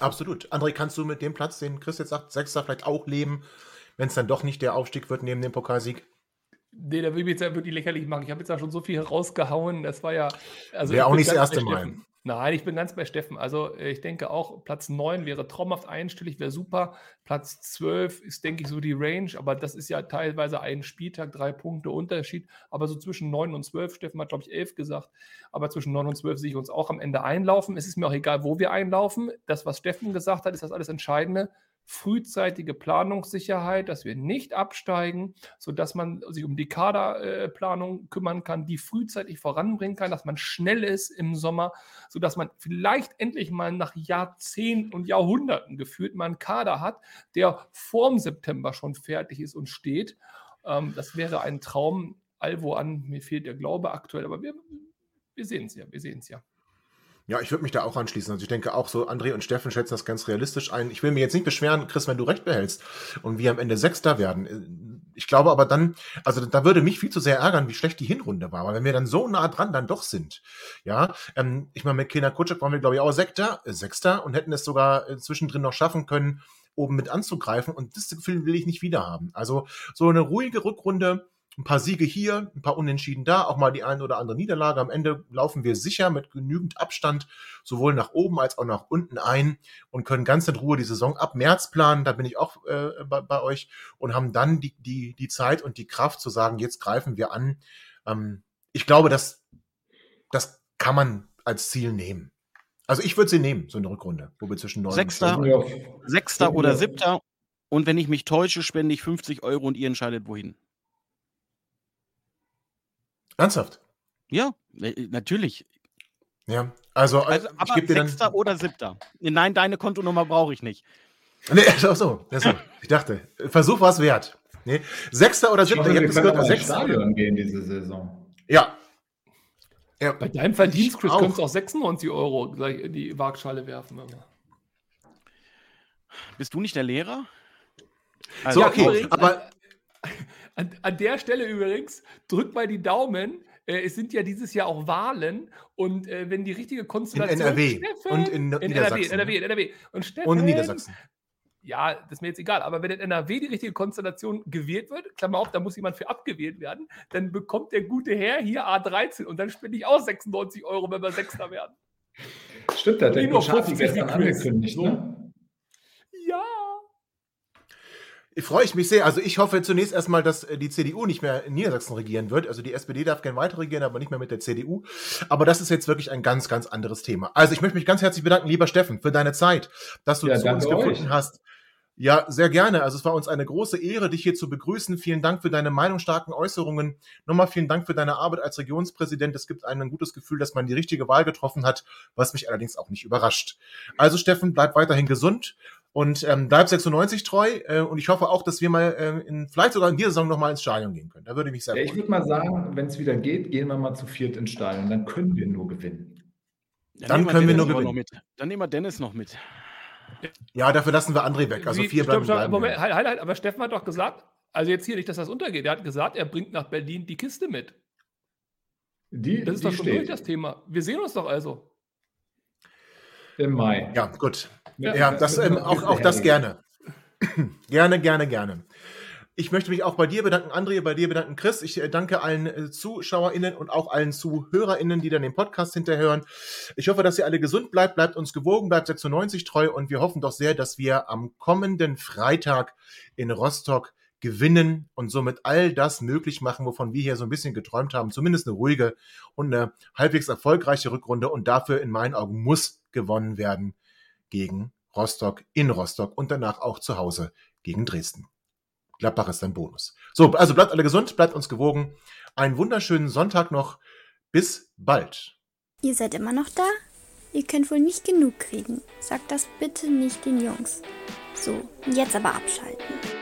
Absolut. André, kannst du mit dem Platz, den Chris jetzt sagt, Sechster vielleicht auch leben, wenn es dann doch nicht der Aufstieg wird neben dem Pokalsieg? Nee, da will ich mich jetzt ja wirklich lächerlich machen. Ich habe jetzt ja schon so viel rausgehauen. Das war ja. Also Wäre auch nicht das erste Mal. Nein, ich bin ganz bei Steffen. Also äh, ich denke auch, Platz 9 wäre traumhaft einstellig, wäre super. Platz 12 ist, denke ich, so die Range, aber das ist ja teilweise ein Spieltag, drei Punkte Unterschied. Aber so zwischen 9 und 12, Steffen hat, glaube ich, 11 gesagt, aber zwischen 9 und 12 sehe ich uns auch am Ende einlaufen. Es ist mir auch egal, wo wir einlaufen. Das, was Steffen gesagt hat, ist das alles Entscheidende frühzeitige Planungssicherheit, dass wir nicht absteigen, sodass man sich um die Kaderplanung kümmern kann, die frühzeitig voranbringen kann, dass man schnell ist im Sommer, sodass man vielleicht endlich mal nach Jahrzehnten und Jahrhunderten gefühlt mal einen Kader hat, der vorm September schon fertig ist und steht. Ähm, das wäre ein Traum. Allwo an, mir fehlt der Glaube aktuell, aber wir, wir sehen es ja, wir sehen es ja. Ja, ich würde mich da auch anschließen. Also ich denke auch so, André und Steffen schätzen das ganz realistisch ein. Ich will mir jetzt nicht beschweren, Chris, wenn du recht behältst und wir am Ende Sechster werden. Ich glaube aber dann, also da würde mich viel zu sehr ärgern, wie schlecht die Hinrunde war. Weil wenn wir dann so nah dran dann doch sind, ja, ähm, ich meine, mit Kena Kutschek waren wir, glaube ich, auch Sechster, äh, Sechster und hätten es sogar äh, zwischendrin noch schaffen können, oben mit anzugreifen. Und das Gefühl will ich nicht wieder haben. Also so eine ruhige Rückrunde, ein paar Siege hier, ein paar Unentschieden da, auch mal die ein oder andere Niederlage. Am Ende laufen wir sicher mit genügend Abstand sowohl nach oben als auch nach unten ein und können ganz in Ruhe die Saison ab März planen. Da bin ich auch äh, bei, bei, euch und haben dann die, die, die Zeit und die Kraft zu sagen, jetzt greifen wir an. Ähm, ich glaube, das, das kann man als Ziel nehmen. Also ich würde sie nehmen, so eine Rückrunde, wo wir zwischen neun Sechster, Sechster oder Siebter. Und wenn ich mich täusche, spende ich 50 Euro und ihr entscheidet, wohin. Ernsthaft? Ja, äh, natürlich. Ja, also, äh, also ich gebe dir dann. oder Siebter? Nein, deine Kontonummer brauche ich nicht. Nee, ach so, so. Ich dachte, Versuch war es wert. Nee. Sechster oder Siebter? Ich habe gehört, Sechster. Stadion gehen diese Saison. Ja. ja. Bei deinem Verdienst, Chris, könntest du auch 96 Euro gleich in die Waagschale werfen. Bist du nicht der Lehrer? Also, so, okay, aber an, an der Stelle übrigens, drückt mal die Daumen. Äh, es sind ja dieses Jahr auch Wahlen und äh, wenn die richtige Konstellation. In NRW Steffen, und in, in NRW, NRW, NRW. Und, Steffen, und in Niedersachsen. Ja, das ist mir jetzt egal, aber wenn in NRW die richtige Konstellation gewählt wird, Klammer auf, da muss jemand für abgewählt werden, dann bekommt der gute Herr hier A13 und dann spende ich auch 96 Euro, wenn wir Sechster werden. Stimmt, da hat der Schafi gestern angekündigt, ne? Freue ich mich sehr. Also ich hoffe zunächst erstmal, dass äh, die CDU nicht mehr in Niedersachsen regieren wird. Also die SPD darf gerne weiter regieren, aber nicht mehr mit der CDU. Aber das ist jetzt wirklich ein ganz, ganz anderes Thema. Also ich möchte mich ganz herzlich bedanken, lieber Steffen, für deine Zeit, dass du ja, zu uns gefunden euch. hast. Ja, sehr gerne. Also es war uns eine große Ehre, dich hier zu begrüßen. Vielen Dank für deine meinungsstarken Äußerungen. Nochmal vielen Dank für deine Arbeit als Regionspräsident. Es gibt einem ein gutes Gefühl, dass man die richtige Wahl getroffen hat, was mich allerdings auch nicht überrascht. Also Steffen, bleib weiterhin gesund und ähm, bleib 96 treu. Äh, und ich hoffe auch, dass wir mal äh, in, vielleicht sogar in dieser Saison nochmal ins Stadion gehen können. Da würde ich mich sehr ja, freuen. Ich würde mal sagen, wenn es wieder geht, gehen wir mal zu viert ins Stadion. Dann können wir nur gewinnen. Dann, dann können wir nur gewinnen. Mit. Dann nehmen wir Dennis noch mit. Ja, dafür lassen wir André weg. Also Wie, vier bleiben, bleiben Moment, halt, halt, halt, aber Steffen hat doch gesagt, also jetzt hier nicht, dass das untergeht. Er hat gesagt, er bringt nach Berlin die Kiste mit. Die, das ist doch schon steht. durch das Thema. Wir sehen uns doch also. Im Mai. Ja, gut. Ja, ja das, ähm, auch, auch das gerne. gerne, gerne, gerne. Ich möchte mich auch bei dir bedanken, André, bei dir bedanken, Chris. Ich äh, danke allen äh, ZuschauerInnen und auch allen ZuhörerInnen, die dann den Podcast hinterhören. Ich hoffe, dass ihr alle gesund bleibt, bleibt uns gewogen, bleibt 96 treu und wir hoffen doch sehr, dass wir am kommenden Freitag in Rostock gewinnen und somit all das möglich machen, wovon wir hier so ein bisschen geträumt haben. Zumindest eine ruhige und eine halbwegs erfolgreiche Rückrunde und dafür in meinen Augen muss gewonnen werden gegen Rostock in Rostock und danach auch zu Hause gegen Dresden. Gladbach ist ein Bonus. So, also bleibt alle gesund, bleibt uns gewogen. Einen wunderschönen Sonntag noch. Bis bald. Ihr seid immer noch da? Ihr könnt wohl nicht genug kriegen. Sagt das bitte nicht den Jungs. So, jetzt aber abschalten.